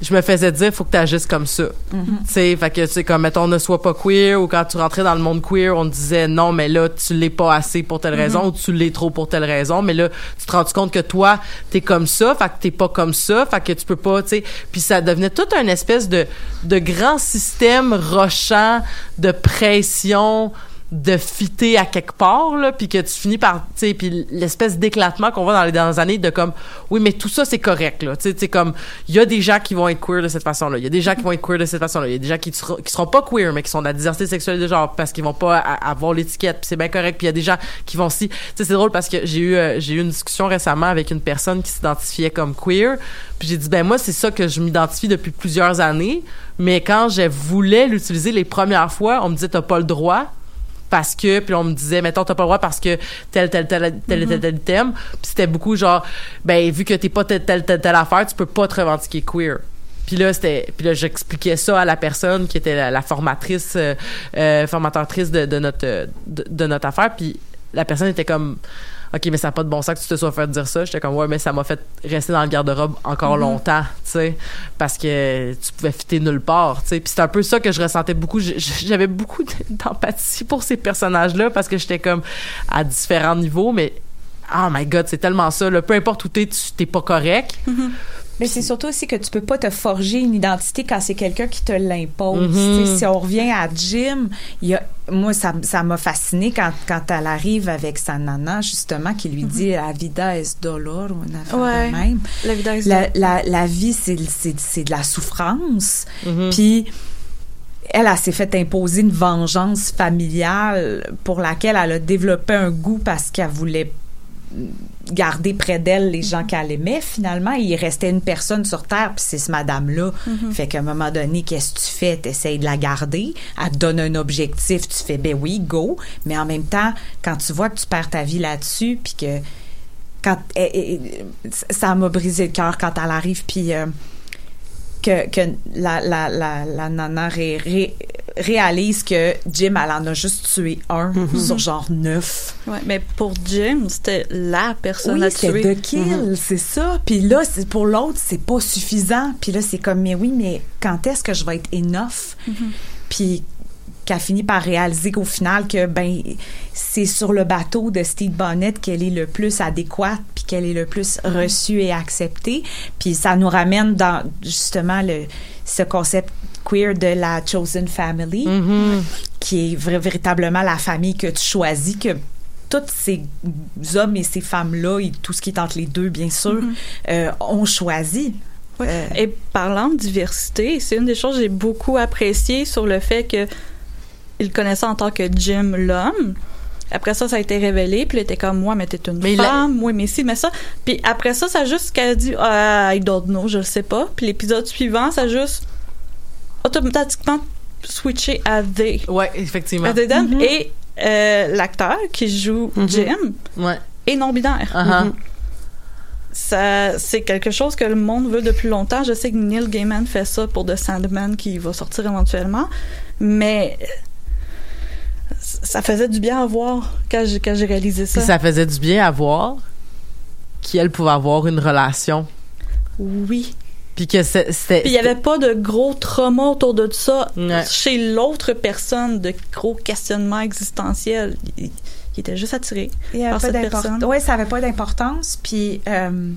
je me faisais dire, faut que tu agisses comme ça. Tu sais, fait que, c'est comme, mettons, ne sois pas queer, ou quand tu rentrais dans le monde queer, on te disait, non, mais là, tu l'es pas assez pour telle raison, ou tu l'es trop pour telle raison, mais là, tu te rends compte que toi, t'es comme ça, fait que t'es pas comme ça, fait que tu peux pas, tu sais, puis ça devenait tout un espèce de, de grand système rochant de pression, de fitter à quelque part là puis que tu finis par tu sais puis l'espèce d'éclatement qu'on voit dans les dernières années de comme oui mais tout ça c'est correct là. Tu sais comme il y a des gens qui vont être queer de cette façon là il y a des gens qui vont être queer de cette façon là il y a des gens qui, qui seront pas queer mais qui sont de la diversité sexuelle de genre parce qu'ils vont pas avoir l'étiquette puis c'est bien correct. Puis il y a des gens qui vont si tu sais c'est drôle parce que j'ai eu euh, j'ai eu une discussion récemment avec une personne qui s'identifiait comme queer puis j'ai dit ben moi c'est ça que je m'identifie depuis plusieurs années mais quand je voulais l'utiliser les premières fois on me disait t'as pas le droit parce que puis on me disait mettons t'as pas le droit parce que tel tel tel tel tel tel thème. Puis c'était beaucoup genre ben vu que t'es pas telle telle telle affaire tu peux pas te revendiquer queer. Puis là c'était puis là j'expliquais ça à la personne qui était la, formatrice euh, euh, formatrice de, notre de notre affaire. Puis la personne était comme OK, mais ça n'a pas de bon sens que tu te sois fait dire ça. J'étais comme, ouais, mais ça m'a fait rester dans le garde-robe encore longtemps, tu sais, parce que tu pouvais fitter nulle part, tu sais. Puis c'est un peu ça que je ressentais beaucoup. J'avais beaucoup [LAUGHS] d'empathie pour ces personnages-là parce que j'étais comme à différents niveaux, mais oh my god, c'est tellement ça. Là. Peu importe où t'es, tu t'es pas correct. Mais c'est surtout aussi que tu peux pas te forger une identité quand c'est quelqu'un qui te l'impose. Mhm. Si on revient à Jim, il y a, moi, ça ça m'a fasciné quand, quand elle arrive avec sa nana, justement, qui lui dit La vida es dolor ou une affaire Ouais. de même. La vie d'Aris- La, la, la vie, c'est de la souffrance. Puis elle, elle s'est fait imposer une vengeance familiale pour laquelle elle a développé un goût parce qu'elle voulait garder près d'elle les gens qu'elle aimait. Finalement il restait une personne sur terre puis c'est ce madame là fait qu'à un moment donné qu'est-ce que tu fais? T'essayes de la garder. Elle te donne un objectif. Tu fais ben oui go. Mais en même temps quand tu vois que tu perds ta vie là-dessus puis que quand eh, eh, eh, ça m'a brisé le cœur quand elle arrive puis euh, que, que la, la, la, la nana ré- ré- réalise que Jim, elle en a juste tué un sur genre neuf. Ouais, mais pour Jim, c'était la personne Oui, à tuer. de kill, c'est ça. Puis là, pour l'autre, c'est pas suffisant. Puis là, c'est comme, mais oui, mais quand est-ce que je vais être enough? Puis qu'elle finit par réaliser qu'au final, que ben c'est sur le bateau de Steve Bonnet qu'elle est le plus adéquate, puis qu'elle est le plus reçue et acceptée. Puis ça nous ramène dans justement le ce concept queer de la chosen family, qui est véritablement la famille que tu choisis, que tous ces hommes et ces femmes-là, et tout ce qui est entre les deux, bien sûr, euh, ont choisi. Euh, Et parlant de diversité, c'est une des choses que j'ai beaucoup apprécié sur le fait que il connaissait en tant que Jim l'homme. Après ça, ça a été révélé, puis il était comme moi, mais t'es une Mais femme, moi, mais si, mais ça. Puis après ça, ça a juste qu'elle a dit ah, I don't know, je le sais pas. Puis l'épisode suivant, ça a juste automatiquement switché à they. Ouais, effectivement. À they them. Et euh, l'acteur qui joue Jim Ouais. est non binaire. Uh-huh. Mhm. Ça, c'est quelque chose que le monde veut depuis longtemps. Je sais que Neil Gaiman fait ça pour The Sandman qui va sortir éventuellement, mais ça faisait du bien à voir quand j'ai, quand j'ai réalisé ça. Puis ça faisait du bien à voir qu'elle pouvait avoir une relation. Oui. Puis que c'était. Puis il y avait pas de gros trauma autour de ça Ouais. chez l'autre personne, de gros questionnements existentiels. Il, il était juste attiré Il par pas cette d'importance. personne. Oui, ça avait pas d'importance. Puis, euh,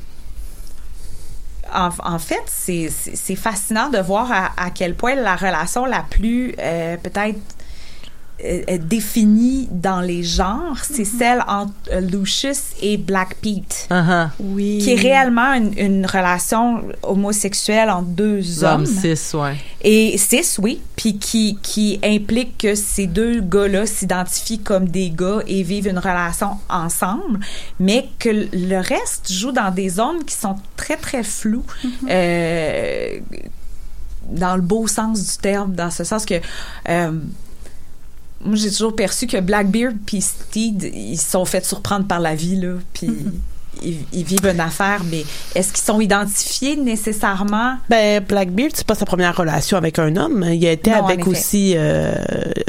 en, en fait, c'est- fascinant de voir à, à quel point la relation la plus, euh, peut-être, euh, euh, définie dans les genres, c'est celle entre euh, Lucius et Black Pete. Uh-huh. Oui. Qui est réellement une, une relation homosexuelle entre deux Hommes hommes. cis, ouais. Et six, oui, puis qui, qui implique que ces deux gars-là s'identifient comme des gars et vivent une relation ensemble, mais que le reste joue dans des zones qui sont très, très floues. euh, dans le beau sens du terme, dans ce sens que... moi, j'ai toujours perçu que Blackbeard puis Steed, ils se sont fait surprendre par la vie, là, puis... ils, ils vivent une affaire, mais est-ce qu'ils sont identifiés nécessairement? Ben, Blackbeard, c'est pas sa première relation avec un homme. Il a été Non, avec aussi euh,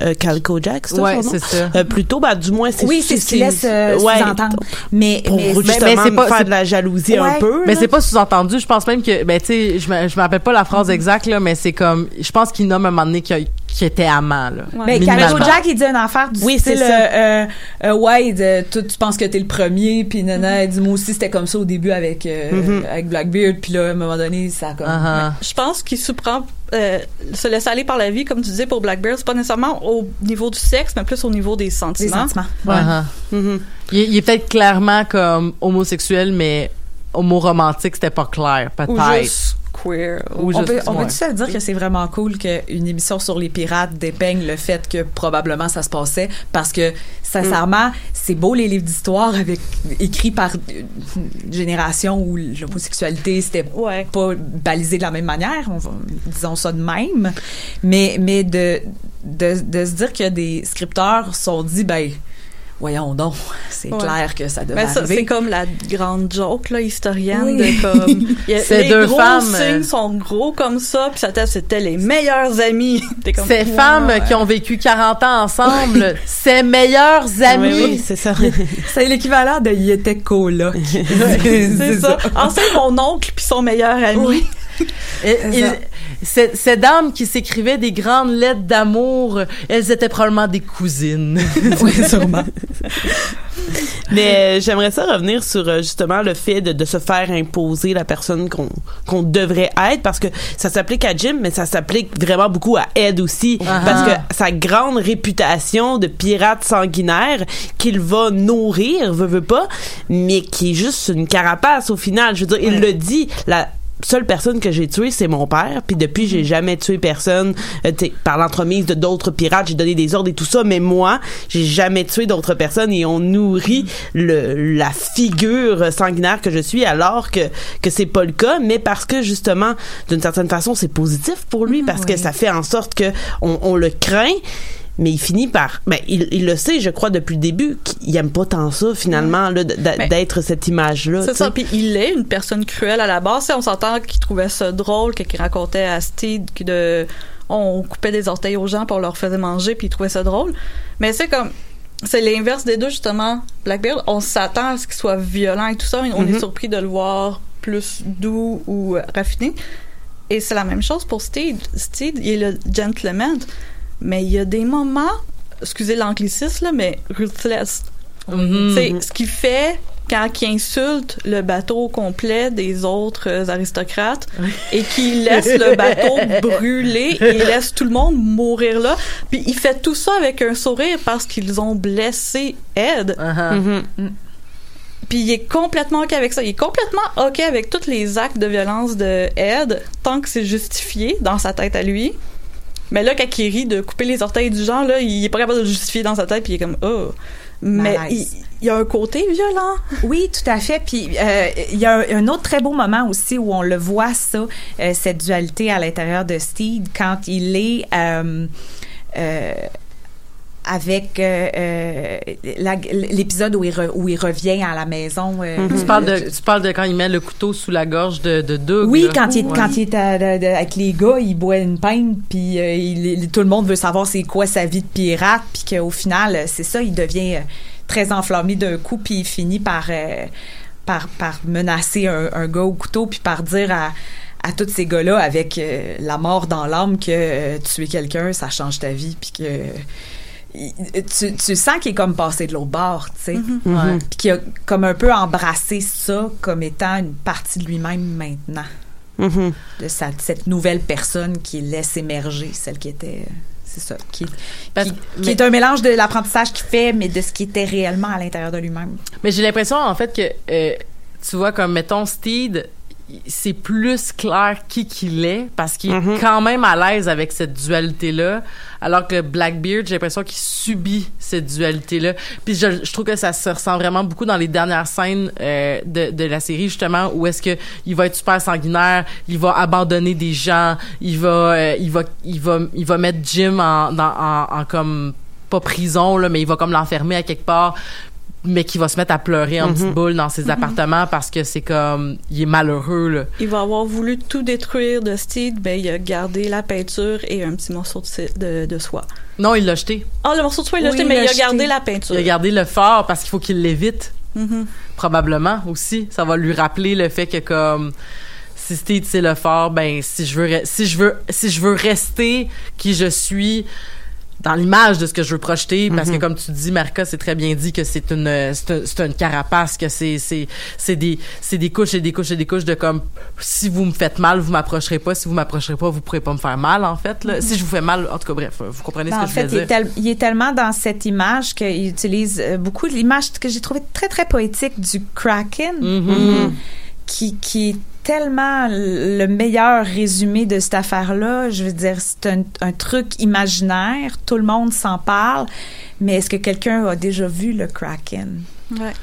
euh, Calico Jack, c'est ça Ouais, son nom? c'est ça. Euh, plutôt, bah, du moins, c'est Oui, c'est ce qui laisse euh, ouais, sous-entendre. Mais, Pour mais justement mais pas- faire c'est- de la jalousie un peu. Mais c'est pas sous-entendu. Je pense même que, ben, tu sais, je me, rappelle pas la Mm-hmm. phrase exacte, là, mais c'est comme, je pense qu'il nomme un moment donné qu'il qu'il était amant, là. Ouais. Mais. Calico Jack, il dit une affaire du Oui, style, c'est ça. euh, euh, ouais, il dit, toi, tu penses que t'es le premier, puis nana, il dit, moi aussi, c'était comme ça au début avec, euh, Mhm. avec Blackbeard, puis là, à un moment donné, ça a comme... Uh-huh. Je pense qu'il se prend euh, se laisser aller par la vie, comme tu disais pour Blackbeard, c'est pas nécessairement au niveau du sexe, mais plus au niveau des Des sentiments. sentiments. Uh-huh. Mhm. Il, est- il est peut-être clairement comme homosexuel, mais homo-romantique, c'était pas clair, peut-être. Juste queer. Ou On peut, on ouais. peut se dire que c'est vraiment cool qu'une émission sur les pirates dépeigne le fait que probablement ça se passait parce que sincèrement c'est beau les livres d'histoire avec écrits par une génération où l'homosexualité c'était Ouais. pas balisé de la même manière on disons ça de même mais mais de de, de se dire que des scripteurs se sont dit ben voyons donc [LAUGHS] c'est Ouais. clair que ça devait Mais ça, arriver c'est comme la grande joke là, historienne Oui. de comme [LAUGHS] il y a- Ces les deux gros femmes, signes euh, sont gros comme ça puis ça t'a- c'était les meilleurs amis. [LAUGHS] Comme, Ces wow. femmes qui ont vécu 40 ans ensemble, ses meilleurs amis. Oui, oui, c'est ça. c'est l'équivalent de il était coloc c'est ça. Ensuite mon oncle puis son meilleur ami. Oui. Et- Ces, dames qui s'écrivaient des grandes lettres d'amour, elles étaient probablement des cousines. [LAUGHS] oui sûrement Mais euh, j'aimerais ça revenir sur euh, justement le fait de, de se faire imposer la personne qu'on qu'on devrait être parce que ça s'applique à Jim mais ça s'applique vraiment beaucoup à Ed aussi Ah. parce que sa grande réputation de pirate sanguinaire qu'il va nourrir veut veut pas mais qui est juste une carapace au final je veux dire il le dit la seule personne que j'ai tuée, c'est mon père. Puis depuis, j'ai jamais tué personne. Euh, par l'entremise de d'autres pirates, j'ai donné des ordres et tout ça. Mais moi, j'ai jamais tué d'autres personnes et on nourrit le, la figure sanguinaire que je suis alors que, que c'est pas le cas. Mais parce que justement, d'une certaine façon, c'est positif pour lui parce que ça fait en sorte que on, on le craint. Mais il finit par, ben il, il le sait, je crois depuis le début, qu'il aime pas tant ça finalement là, Mais- d'être cette image-là. C'est tu ça. Puis il est une personne cruelle à la base. On s'entend qu'il trouvait ça drôle, qu'il racontait à Steed que de, on coupait des orteils aux gens pour leur faisait manger, puis il trouvait ça drôle. Mais c'est comme, c'est l'inverse des deux justement. Blackbeard, on s'attend à ce qu'il soit violent et tout ça. On Mhm. est surpris de le voir plus doux ou raffiné. Et c'est la même chose pour Steed. Steed, il est le gentleman, mais il y a des moments, excusez l'anglicisme mais ruthless. C'est ce qu'il fait quand il insulte le bateau complet des autres aristocrates et qu'il laisse le bateau [LAUGHS] brûler et il laisse tout le monde mourir là. Puis il fait tout ça avec un sourire parce qu'ils ont blessé Ed. Uh-huh. Mhm. Puis il est complètement OK avec ça. Il est complètement OK avec tous les actes de violence de Ed tant que c'est justifié dans sa tête à lui. Mais là, quand il rit de couper les orteils du genre, là, il est pas capable de le justifier dans sa tête, puis il est comme, oh. Mais il, y a un côté violent. Oui, tout à fait. Puis euh, il y a un, un autre très beau moment aussi où on le voit ça, euh, cette dualité à l'intérieur de Steed quand il est euh, avec euh, euh, la- l'épisode où il, re- où il revient à la maison. euh, Tu parles, de, tu parles de quand il met le couteau sous la gorge de, de Doug. Oui, là. quand il, est, Ouais. quand il est à- de- de- avec les gars, il boit une pinte, puis euh, il- il- tout le monde veut savoir c'est quoi sa vie de pirate, puis qu'au final, c'est ça, il devient très enflammé d'un coup, puis il finit par, euh, par, par menacer un, un gars au couteau, puis par dire à, à tous ces gars-là, avec euh, la mort dans l'âme, que euh, tuer quelqu'un, ça change ta vie, puis que... tu, tu sens qu'il est comme passé de l'autre bord, tu sais. Ouais. Puis qu'il a comme un peu embrassé ça comme étant une partie de lui-même maintenant Mhm. de sa, cette nouvelle personne qui laisse émerger, celle qui était. C'est ça. Qui, Parce- qui, mais- qui est un mélange de l'apprentissage qu'il fait, mais de ce qui était réellement à l'intérieur de lui-même. Mais j'ai l'impression, en fait, que, euh, tu vois, comme, mettons, Steed, c'est plus clair qui qu'il est, parce qu'il Mhm. est quand même à l'aise avec cette dualité-là, alors que Blackbeard, j'ai l'impression qu'il subit cette dualité-là. Puis je, je trouve que ça se ressent vraiment beaucoup dans les dernières scènes euh, de, de la série, justement, où est-ce que il va être super sanguinaire, il va abandonner des gens, il va, euh, il va, il va, il va mettre Jim en, dans, en, en comme pas prison là, mais il va comme l'enfermer à quelque part mais qui va se mettre à pleurer en Mhm. petite boule dans ses appartements parce que c'est comme il est malheureux là. Il va avoir voulu tout détruire de Steed, ben il a gardé la peinture et un petit morceau de, de, de soie. Non, il l'a jeté. Ah, le morceau de soie, il l'a Oui, jeté, mais il a jeté. gardé la peinture. Il a gardé le fort parce qu'il faut qu'il l'évite Mhm. probablement aussi. Ça va lui rappeler le fait que comme si Steve c'est le fort, ben si je veux si je veux si je veux rester qui je suis dans l'image de ce que je veux projeter parce que comme tu dis Marca c'est très bien dit que c'est une euh, c'est un- c'est une carapace que c'est c'est c'est des c'est des couches et des couches et des couches de comme si vous me faites mal vous m'approcherez pas si vous m'approcherez pas vous pourrez pas me faire mal en fait là. si je vous fais mal en tout cas bref vous comprenez Ben, ce en que fait, je il veux est, dire tel- il est tellement dans cette image qu'il utilise euh, beaucoup l'image que j'ai trouvé très, très poétique du Kraken, Mhm. Qui, qui est tellement le meilleur résumé de cette affaire-là. Je veux dire, c'est un, un truc imaginaire, tout le monde s'en parle, mais est-ce que quelqu'un a déjà vu le Kraken? Ouais.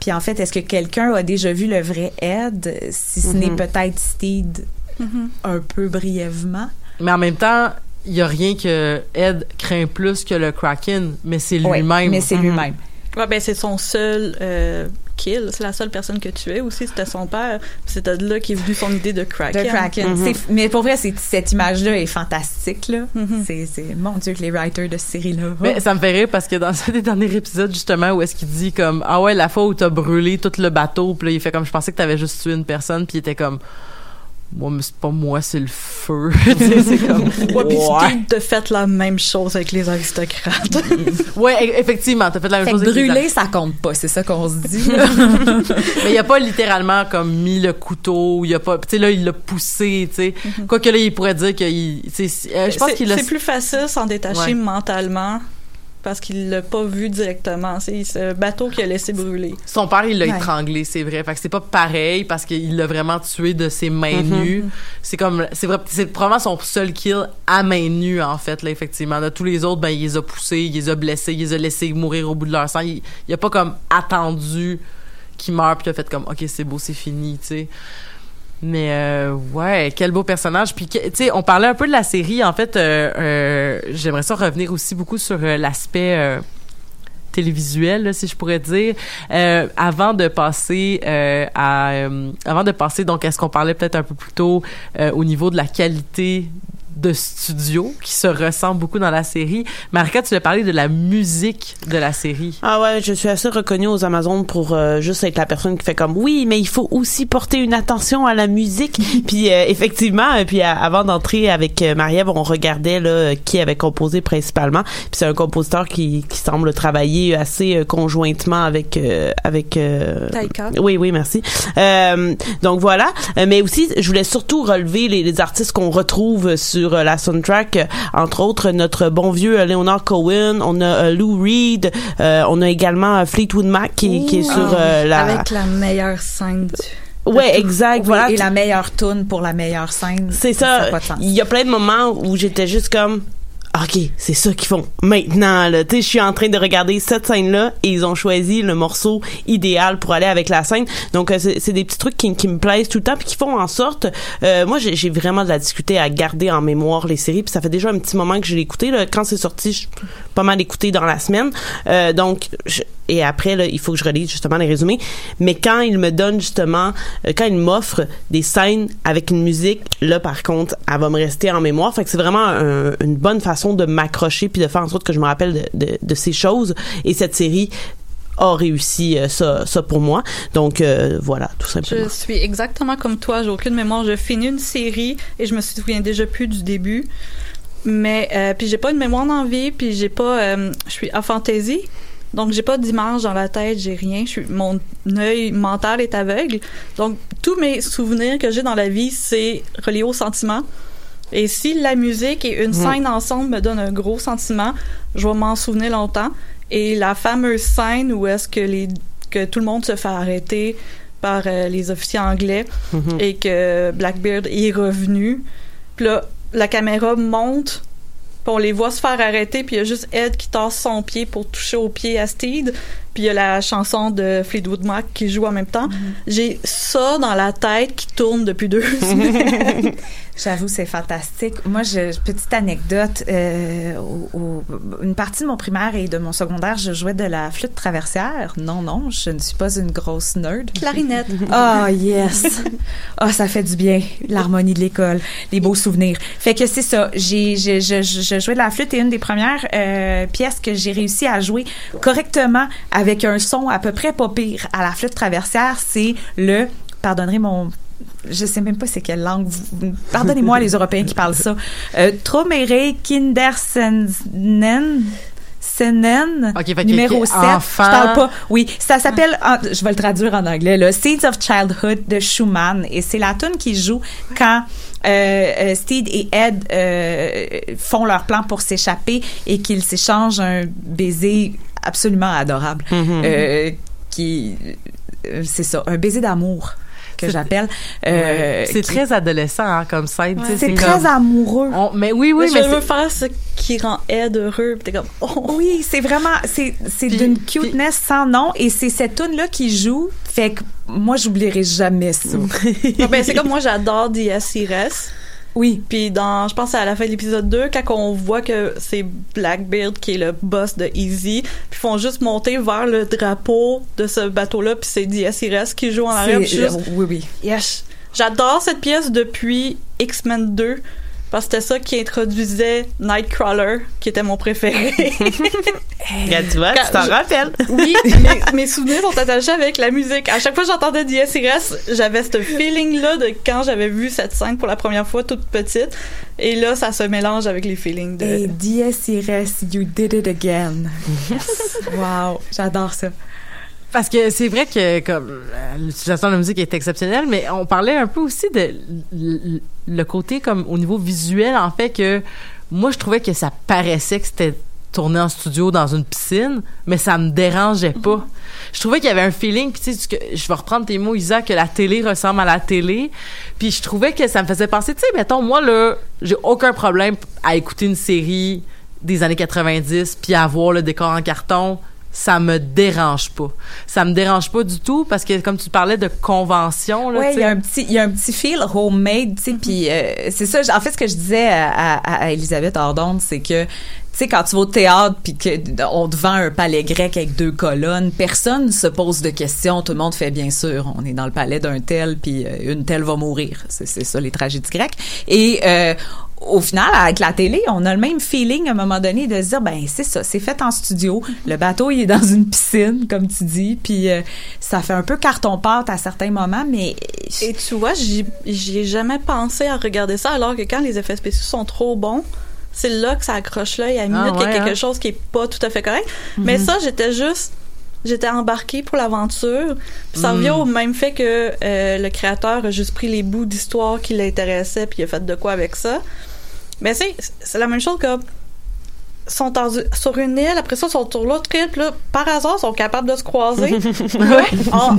Puis en fait, est-ce que quelqu'un a déjà vu le vrai Ed, si ce n'est Mhm. peut-être Steed Mhm. un peu brièvement? Mais en même temps, il y a rien que Ed craint plus que le Kraken, mais c'est Oui, lui-même. mais c'est Mhm. lui-même. Ouais, ben c'est son seul euh, kill. C'est la seule personne que tu es aussi. C'était son père. Puis C'est de là qu'est venue son idée de Kraken. The Kraken. Mhm. Mais pour vrai, cette image-là est fantastique. Là. Mhm. C'est, c'est- mon Dieu que les writers de cette série-là. Mais ça me fait rire parce que dans [LAUGHS] un des derniers épisodes, justement, où est-ce qu'il dit comme Ah ouais, la fois où t'as brûlé tout le bateau, puis là, il fait comme je pensais que t'avais juste tué une personne, puis il était comme Moi, mais c'est pas moi, c'est le feu. [LAUGHS] Tu sais, c'est comme. Ouais, puis. Steed de fait la même chose avec les aristocrates. [LAUGHS] Ouais, e- effectivement, t'as fait la même Fait que chose. avec les brûler, ça compte pas. C'est ça qu'on se dit. [LAUGHS] Mais il a pas littéralement comme mis le couteau, il a pas tu sais là il l'a poussé, tu sais. Quoique là il pourrait dire qu'il tu euh, je pense qu'il a C'est plus facile s'en détacher Ouais. mentalement parce qu'il l'a pas vu directement. C'est un bateau qu'il a laissé brûler. son père il l'a Ouais. étranglé, c'est vrai. Fait que c'est pas pareil parce qu'il l'a vraiment tué de ses mains Mhm. nues. C'est comme c'est vrai c'est probablement son seul kill à main nue en fait là effectivement. De tous les autres ben il les a poussés, il les a blessés, il les a laissés mourir au bout de leur sang. Il, il a pas comme attendu qu'ils meurent puis il a fait comme OK, c'est beau, c'est fini, tu sais. Mais euh, ouais, quel beau personnage. Puis tu sais, on parlait un peu de la série. En fait, euh, euh, j'aimerais ça revenir aussi beaucoup sur l'aspect télévisuel, si je pourrais dire, avant de passer à, avant de passer donc à ce qu'on parlait peut-être un peu plus tôt au niveau de la qualité de studio qui se ressent beaucoup dans la série. Marika, tu as parlé de la musique de la série. Ah ouais, je suis assez reconnue aux Amazones pour euh, juste être la personne qui fait comme oui, mais il faut aussi porter une attention à la musique. [LAUGHS] puis euh, effectivement, euh, puis à- avant d'entrer avec euh, Marie-Ève, on regardait là euh, qui avait composé principalement. Puis c'est un compositeur qui, qui semble travailler assez euh, conjointement avec euh, avec euh, Taika. oui, oui, merci. Euh, donc voilà. Euh, mais aussi, je voulais surtout relever les, les artistes qu'on retrouve sur euh, la soundtrack. Entre autres, notre bon vieux euh, Leonard Cohen. On a euh, Lou Reed. on a également Fleetwood Mac qui, qui est sur la. Avec la meilleure scène du... Ouais, exact. Oui, voilà. Et la meilleure tune pour la meilleure scène. C'est Ça. Il y a plein de moments où j'étais juste comme OK, c'est ça qu'ils font maintenant là. Tu sais, je suis en train de regarder cette scène là et ils ont choisi le morceau idéal pour aller avec la scène. Donc euh, c'est des petits trucs qui, me plaisent tout le temps puis qui font en sorte euh, moi j'ai vraiment de la difficulté à garder en mémoire les séries puis ça fait déjà un petit moment que je l'ai écouté là quand c'est sorti, je pas mal écouté dans la semaine. Euh, donc et après là, il faut que je relise justement les résumés, mais quand il me donne justement euh, quand il m'offre des scènes avec une musique, là par contre, elle va me rester en mémoire. Fait que c'est vraiment un- une bonne façon de m'accrocher puis de faire en sorte que je me rappelle de, de, de ces choses. Et cette série a réussi euh, ça, ça pour moi. Donc euh, voilà, tout simplement. Je suis exactement comme toi, j'ai aucune mémoire. Je finis une série et je me souviens déjà plus du début. Mais euh, puis j'ai pas une mémoire d'envie, puis j'ai pas euh, je suis à fantaisie. Donc j'ai pas d'image dans la tête, j'ai rien, je suis mon œil mental est aveugle. Donc tous mes souvenirs que j'ai dans la vie, c'est relié aux sentiments. Et si la musique et une scène ensemble me donnent un gros sentiment, je vais m'en souvenir longtemps. Et la fameuse scène où est-ce que les que tout le monde se fait arrêter par euh, les officiers anglais Mhm. et que Blackbeard est revenu. Puis là, la caméra monte, puis on les voit se faire arrêter, puis il y a juste Ed qui tasse son pied pour toucher au pied à Steed. Puis il y a la chanson de Fleetwood Mac qui joue en même temps. J'ai ça dans la tête qui tourne depuis deux [LAUGHS] semaines. J'avoue, c'est fantastique. Moi, je, petite anecdote, euh, au- au- une partie de mon primaire et de mon secondaire, je jouais de la flûte traversière. Non, non, je ne suis pas une grosse nerd. Clarinette. [LAUGHS] Ah, yes! Ah, ça fait du bien, l'harmonie de l'école, les beaux souvenirs. Fait que c'est ça, j'ai, je, je, je, je jouais de la flûte et une des premières euh, pièces que j'ai réussi à jouer correctement avec un son à peu près pas pire à la flûte traversière, c'est le, pardonnerez mon je sais même pas c'est quelle langue. Pardonnez-moi les Européens qui parlent ça. Euh, Tromere Kindersenen. Senen, numéro que 7. enfant. Je parle pas. Oui, ça s'appelle, je vais le traduire en anglais, là, Seeds of Childhood de Schumann. Et c'est la tune qui joue quand euh, euh, Steed et Ed euh, font leur plan pour s'échapper et qu'ils s'échangent un baiser absolument adorable. Euh, qui, euh, c'est ça, un baiser d'amour que j'appelle. Euh, c'est qui- très adolescent hein, comme scène. c'est comme- très amoureux. on- mais oui, oui, mais je veux c'est- faire ce qui rend Ed heureux. T'es comme, oh. Oui, c'est vraiment c'est d'une cuteness sans nom et c'est cette tune là qui joue fait que moi j'oublierai jamais ça. [LAUGHS] Ben, c'est comme moi, j'adore D.S. Ires. Oui. Puis dans, je pense à la fin de l'épisode 2, quand on voit que c'est Blackbeard qui est le boss de Easy, puis ils font juste monter vers le drapeau de ce bateau-là, puis c'est D.S. Ires qui joue en arrière. juste, oui oui. yes. J'adore cette pièce depuis X-Men 2, parce que c'était ça qui introduisait Nightcrawler, qui était mon préféré. Regarde, tu vois, Quand tu t'en je- rappelles. oui, [LAUGHS] mes, mes souvenirs sont attachés avec la musique. À chaque fois que j'entendais D.S. Ires, j'avais ce feeling-là de quand j'avais vu cette scène pour la première fois toute petite. Et là, ça se mélange avec les feelings de... Et you did it again. Yes. wow, j'adore ça. Parce que c'est vrai que comme euh, l'utilisation de la musique est exceptionnelle, mais on parlait un peu aussi de le côté comme au niveau visuel en fait que moi je trouvais que ça paraissait que c'était tourné en studio dans une piscine, mais ça me dérangeait pas. Je trouvais qu'il y avait un feeling, puis tu sais, je vais reprendre tes mots, Isa, que la télé ressemble à la télé, puis je trouvais que ça me faisait penser, tu sais, mettons, moi, là, j'ai aucun problème à écouter une série des années 90, puis à voir le décor en carton, ça me dérange pas. Ça me dérange pas du tout, parce que comme tu parlais de convention, là, il y a un petit, il y a un petit feel homemade, tu sais, puis euh, c'est ça. En fait, ce que je disais à, à, à Elisabeth Ardon, c'est que, tu sais, quand tu vas au théâtre puis que on te vend un palais grec avec deux colonnes, personne se pose de questions. Tout le monde fait bien sûr, on est dans le palais d'un tel puis euh, une telle va mourir. C'est c'est ça les tragédies grecques. Et euh, au final, avec la télé, on a le même feeling à un moment donné de se dire, ben c'est ça, c'est fait en studio. Le bateau, il est dans une piscine, comme tu dis, puis euh, ça fait un peu carton-pâte à certains moments, mais Et tu vois, j'y ai jamais pensé à regarder ça, alors que quand les effets spéciaux sont trop bons, c'est là que ça accroche l'œil à minute Ah, qu'il y a quelque hein? chose qui est pas tout à fait correct. Mais ça, j'étais juste... J'étais embarquée pour l'aventure. Puis ça revient au même fait que euh, le créateur a juste pris les bouts d'histoire qui l'intéressaient puis il a fait de quoi avec ça. Mais c'est c'est la même chose que sont en- sur une île, après ça, ils sont sur l'autre île, puis là, par hasard, ils sont capables de se croiser. [LAUGHS] Là, en-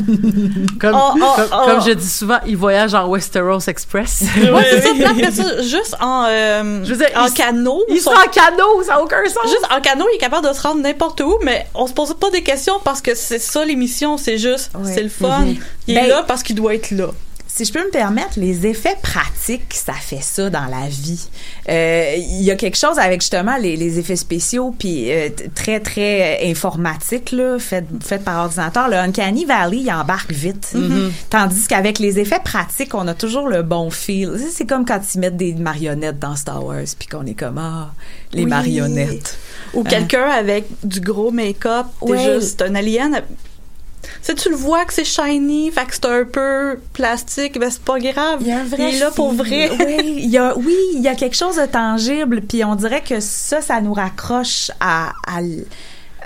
comme, Oh, oh, comme, oh. comme je dis souvent, ils voyagent en Westeros Express. Ouais, c'est ça. Puis après ça, juste en, euh, Je veux dire, en ils- canot. Ils sont en canot, ça n'a aucun sens. Juste en canot, il est capable de se rendre n'importe où, mais on se pose pas des questions parce que c'est ça l'émission, c'est juste, Ouais. c'est le fun. Il est Ben- là parce qu'il doit être là. Si je peux me permettre, les effets pratiques, ça fait ça dans la vie. Euh, Il y a quelque chose avec justement les, les effets spéciaux, puis euh, très, très euh, informatiques, là, fait, fait par ordinateur. Le Uncanny Valley, il embarque vite. Tandis qu'avec les effets pratiques, on a toujours le bon feel. C'est comme quand ils mettent des marionnettes dans Star Wars, puis qu'on est comme, ah, les Oui. marionnettes. Ou quelqu'un avec du gros make-up, Ouais. juste un alien. Tu sais, tu le vois que c'est shiny, fait que c'est un peu plastique, ben c'est pas grave. Il y a un vrai Il est là pour vrai. Oui, il y a, [LAUGHS] oui, il y a quelque chose de tangible, puis on dirait que ça, ça nous raccroche à, à, l-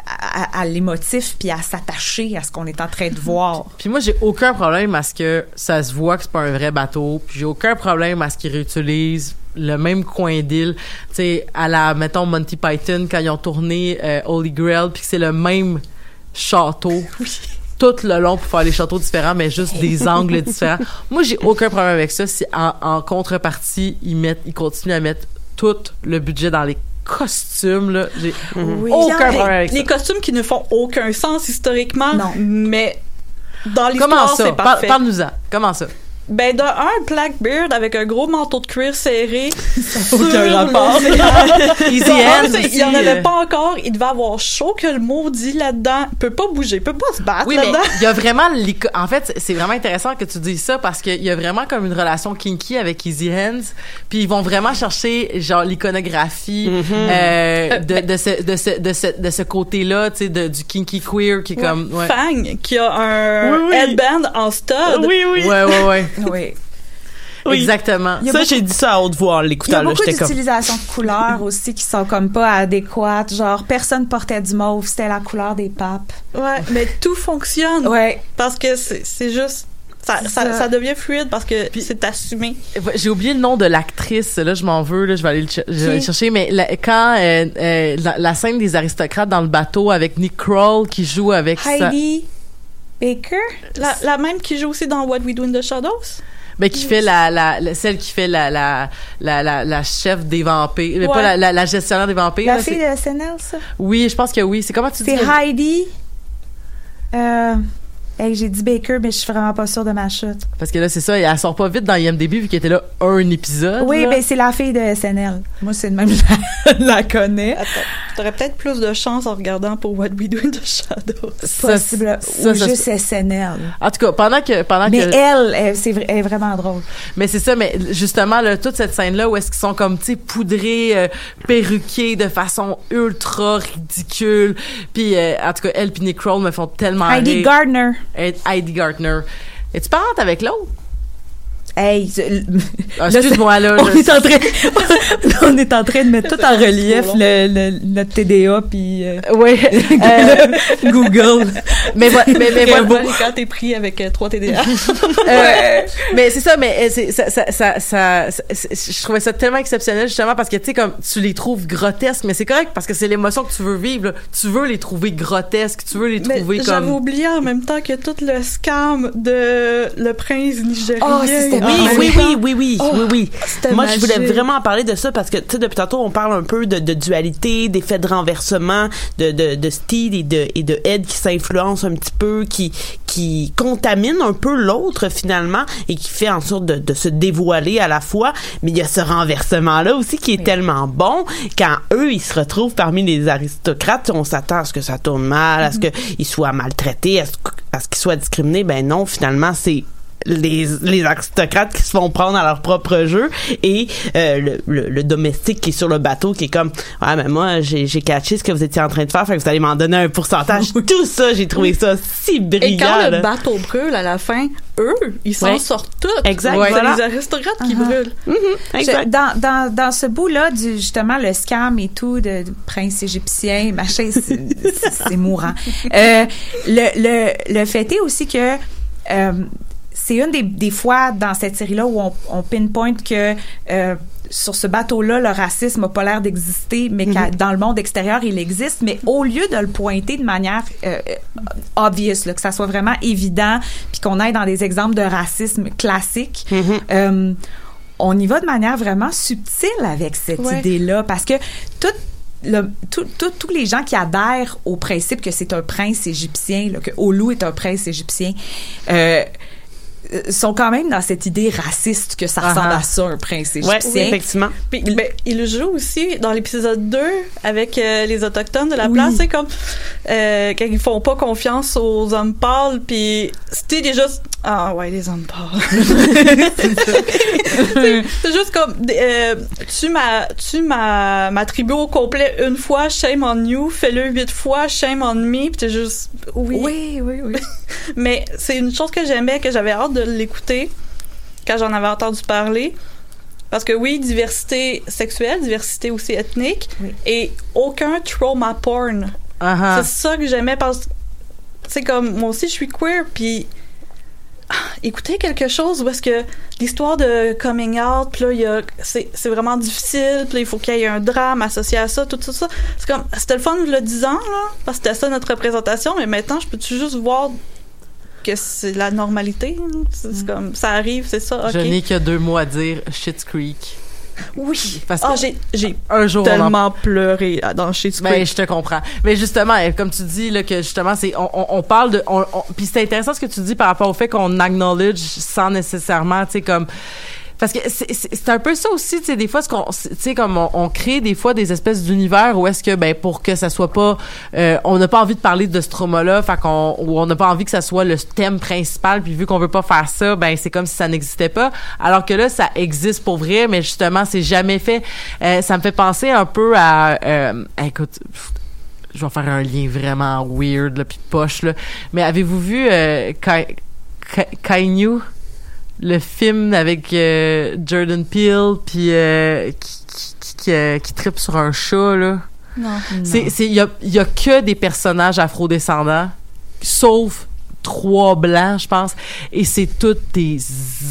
à, à l'émotif, puis à s'attacher à ce qu'on est en train de voir. Puis moi, j'ai aucun problème à ce que ça se voit que c'est pas un vrai bateau. Puis j'ai aucun problème à ce qu'ils réutilisent le même coin d'île. Tu sais, à la, mettons, Monty Python, quand ils ont tourné euh, Holy Grail, puis que c'est le même château. Tout le long pour faire les châteaux différents, mais juste des [LAUGHS] angles différents. Moi, j'ai aucun problème avec ça. Si en, en contrepartie, ils mettent, ils continuent à mettre tout le budget dans les costumes, là, j'ai Oui. aucun problème avec les ça. costumes qui ne font aucun sens historiquement, Non. mais dans Comment l'histoire, ça? c'est Par- parfait. Parle-nous-en. Comment ça? Ben, d'un, un Blackbeard avec un gros manteau de cuir serré. [LAUGHS] aucun sur rapport. [LAUGHS] [LAUGHS] il y en avait euh, pas encore. Il devait avoir chaud que le maudit là-dedans. Il peut pas bouger, il peut pas se battre Oui, là-dedans. il y a vraiment en fait, c'est vraiment intéressant que tu dises ça parce qu'il y a vraiment comme une relation kinky avec Easy Hands, puis ils vont vraiment chercher genre l'iconographie euh, de, de ce de ce de ce de ce côté-là, tu sais de- du kinky queer qui est comme ouais. Fang, qui a un Oui, oui. headband en stud. Oui, oui. Ouais ouais ouais. Oui. Oui. Exactement. Ça, j'ai dit ça à haute voix en Il y l'écoutant, a beaucoup J'étais comme. de couleurs aussi qui sont comme pas adéquates. Genre, personne portait du mauve, c'était la couleur des papes. Ouais, mais tout fonctionne. Ouais. Parce que c'est c'est juste. Ça, C'est ça, ça. ça devient fluide parce que Puis- c'est assumé. J'ai oublié le nom de l'actrice. Là, je m'en veux. Là, je vais aller le, cher- je vais aller chercher. Mais la- quand euh, euh, la, la scène des aristocrates dans le bateau avec Nick Kroll qui joue avec sa, Heidi Baker? La, la même qui joue aussi dans What We Do in the Shadows? ben, qui fait la, la, la- celle qui fait la la la la, la chef des vampires, mais Ouais. pas la, la, la gestionnaire des vampires. La là, fille de SNL, ça? Oui, je pense que oui. C'est comment tu dis C'est Heidi. Euh, hey, j'ai dit Baker, mais je suis vraiment pas sûre de ma chute. Parce que là, c'est ça. Elle sort pas vite dans IMDb vu qu'elle était là un épisode. Oui, là. ben c'est la fille de SNL. Moi, c'est le même, [LAUGHS] je la, connais. Attends, t'aurais peut-être plus de chance en regardant pour What We Do in the Shadows. Possible. ça, ou ça, juste SNL. En tout cas, pendant que pendant Mais que elle, elle, c'est est vraiment drôle. Mais c'est ça, mais justement, là, toute cette scène-là où est-ce qu'ils sont comme, tu sais, poudrés, euh, perruqués de façon ultra ridicule. Puis, euh, en tout cas, elle puis Nick Kroll me font tellement Heidi rire. Gardner. Heidi Gardner. Es-tu parente avec l'autre? Hey, je- Ah, Là, Excuse-moi, là. [LAUGHS] on je- est en train, [LAUGHS] on est en train de mettre tout en relief le, le, notre TDA puis euh. [LAUGHS] Euh, Google. mais, vo- mais, mais, vo- beau quand t'es pris avec euh, 3 TDA. Mais c'est ça, mais euh, c'est- ça, ça, ça, je trouvais ça tellement exceptionnel justement parce que tu sais comme tu les trouves grotesques, mais c'est correct parce que c'est l'émotion que tu veux vivre. là. Tu veux les trouver grotesques, tu veux les Mais trouver j'avais comme. oublié en même temps que tout le scam de le prince nigérien. Oh, c'était Oui, Ah, oui, oui. oui, oui, oui, Oh, oui, oui. Moi, je voulais vraiment parler de ça parce que, tu sais, depuis tantôt, on parle un peu de, de dualité, d'effets de renversement, de, de, et de, et de Ed qui s'influencent un petit peu, qui, qui contaminent un peu l'autre, finalement, et qui fait en sorte de, de se dévoiler à la fois. Mais il y a ce renversement-là aussi qui est tellement bon quand eux, ils se retrouvent parmi les aristocrates. On s'attend à ce que ça tourne mal, à ce qu'ils soient maltraités, à ce, à ce qu'ils soient discriminés. Ben non, finalement, c'est les, les aristocrates qui se font prendre à leur propre jeu et euh, le, le, le domestique qui est sur le bateau qui est comme ouais mais moi j'ai j'ai catché ce que vous étiez en train de faire fait que vous allez m'en donner un pourcentage tout ça j'ai trouvé ça si brillant Et quand le là. bateau brûle à la fin, eux, ils s'en Ouais. sortent tous. Exact, C'est voilà. les aristocrates qui Uh-huh. brûlent. Mhm, exact. Je- dans, dans, dans ce bout-là, du, justement, le scam et tout, de, de prince égyptien, machin, c'est mourant. Euh, le, le, le fait est aussi que euh, c'est une des, des fois dans cette série-là où on, on pinpoint que euh, sur ce bateau-là, le racisme n'a pas l'air d'exister, mais qu'à- dans le monde extérieur, il existe. Mais au lieu de le pointer de manière euh, obvious, là, que ça soit vraiment évident, puis qu'on aille dans des exemples de racisme classique, euh, on y va de manière vraiment subtile avec cette Ouais. idée-là, parce que tous les gens qui adhèrent au principe que c'est un prince égyptien, là, que Olu est un prince égyptien, euh, sont quand même dans cette idée raciste que ça ressemble Ah-ha. à ça, un prince ouais égyptien. effectivement Puis, ben, il joue aussi dans l'épisode 2 avec euh, les autochtones de la Oui. place. C'est comme euh, quand ils font pas confiance aux hommes pâles, puis est juste ah ouais les hommes pâles. [LAUGHS] c'est c'est juste comme euh, tu m'as tu m'as ma tribu au complet une fois shame on you, fais-le huit fois shame on me, puis t'es juste oui. oui, oui, oui. [LAUGHS] Mais c'est une chose que j'aimais, que j'avais hâte de l'écouter quand j'en avais entendu parler. Parce que oui, diversité sexuelle, diversité aussi ethnique, Oui. et aucun trauma porn. Ah, ah. C'est ça que j'aimais parce que c'est comme moi aussi je suis queer puis ah, écouter quelque chose où est-ce que l'histoire de coming out puis là c'est vraiment difficile puis il faut qu'il y ait un drame associé à ça tout ça ça c'est comme c'était le fun le 10 ans là parce que c'était ça notre représentation mais maintenant je peux tu juste voir que c'est la normalité c'est c'est comme ça arrive c'est ça ok Je n'ai que deux mots à dire. Shit's Creek. Oui. Parce Ah, que j'ai, j'ai un jour, on en tellement pleuré dans chez. Ben, je te comprends. Mais justement, euh, comme tu dis là que justement c'est on, on, on parle de on- puis c'est intéressant ce que tu dis par rapport au fait qu'on acknowledge sans nécessairement, tu sais comme parce que c'est- un peu ça aussi, tu sais, des fois, ce qu'on, tu sais, comme on, on crée des fois des espèces d'univers où est-ce que, ben, pour que ça soit pas, euh, on n'a pas envie de parler de ce trauma-là, fait qu'on, ou on n'a pas envie que ça soit le thème principal, puis vu qu'on veut pas faire ça, ben, c'est comme si ça n'existait pas. Alors que là, ça existe pour vrai, mais justement, c'est jamais fait. Euh, ça me fait penser un peu à, euh, écoute, je vais faire un lien vraiment weird, là, puis poche, là. Mais avez-vous vu, euh, Kai- Kai- Kainu? Le film avec euh, Jordan Peele puis euh, qui qui, qui, euh, qui tripe sur un chat là. Non. C'est c'est il y a il y a que des personnages afrodescendants sauf trois blancs, je pense, et c'est tous des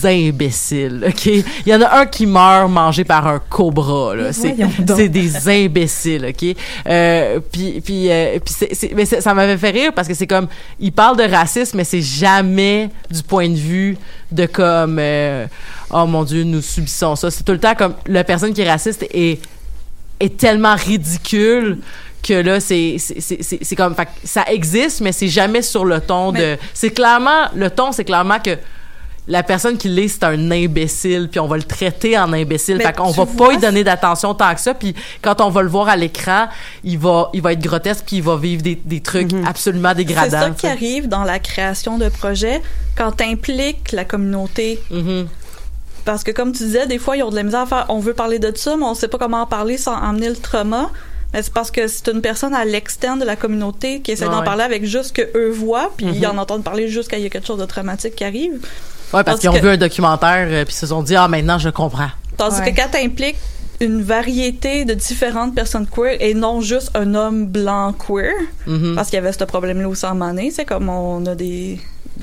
imbéciles, OK? Il y en a un qui meurt mangé par un cobra, là. C'est des imbéciles, OK? Euh, puis puis euh, puis mais ça m'avait fait rire parce que c'est comme il parle de racisme mais c'est jamais du point de vue de comme euh, oh mon dieu, nous subissons ça. C'est tout le temps comme la personne qui est raciste est est tellement ridicule que là c'est c'est c'est c'est- c'est comme fait ça existe mais c'est jamais sur le ton de c'est clairement le ton c'est clairement que la personne qui l'est c'est un imbécile puis on va le traiter en imbécile Mais fait qu'on va vois, pas lui donner d'attention tant que ça puis quand on va le voir à l'écran il va il va être grotesque puis il va vivre des, des trucs absolument C'est dégradants ça qui arrive dans la création de projets quand t'impliques la communauté. Mhm. Parce que comme tu disais, des fois, ils ont de la misère à faire, on veut parler de ça, mais on sait pas comment en parler sans emmener le trauma. Mais c'est parce que c'est une personne à l'externe de la communauté qui essaie Ouais. d'en parler avec juste ce que eux voient, puis Mhm. ils en entendent parler juste quand il y a quelque chose de traumatique qui arrive. ouais parce Parce qu'ils ont que- vu un documentaire euh, puis ils se sont dit ah maintenant je comprends Tandis Ouais. que quand t'impliques une variété de différentes personnes queer et non juste un homme blanc queer, Mhm. parce qu'il y avait ce problème-là aussi en monnaie, c'est comme on a des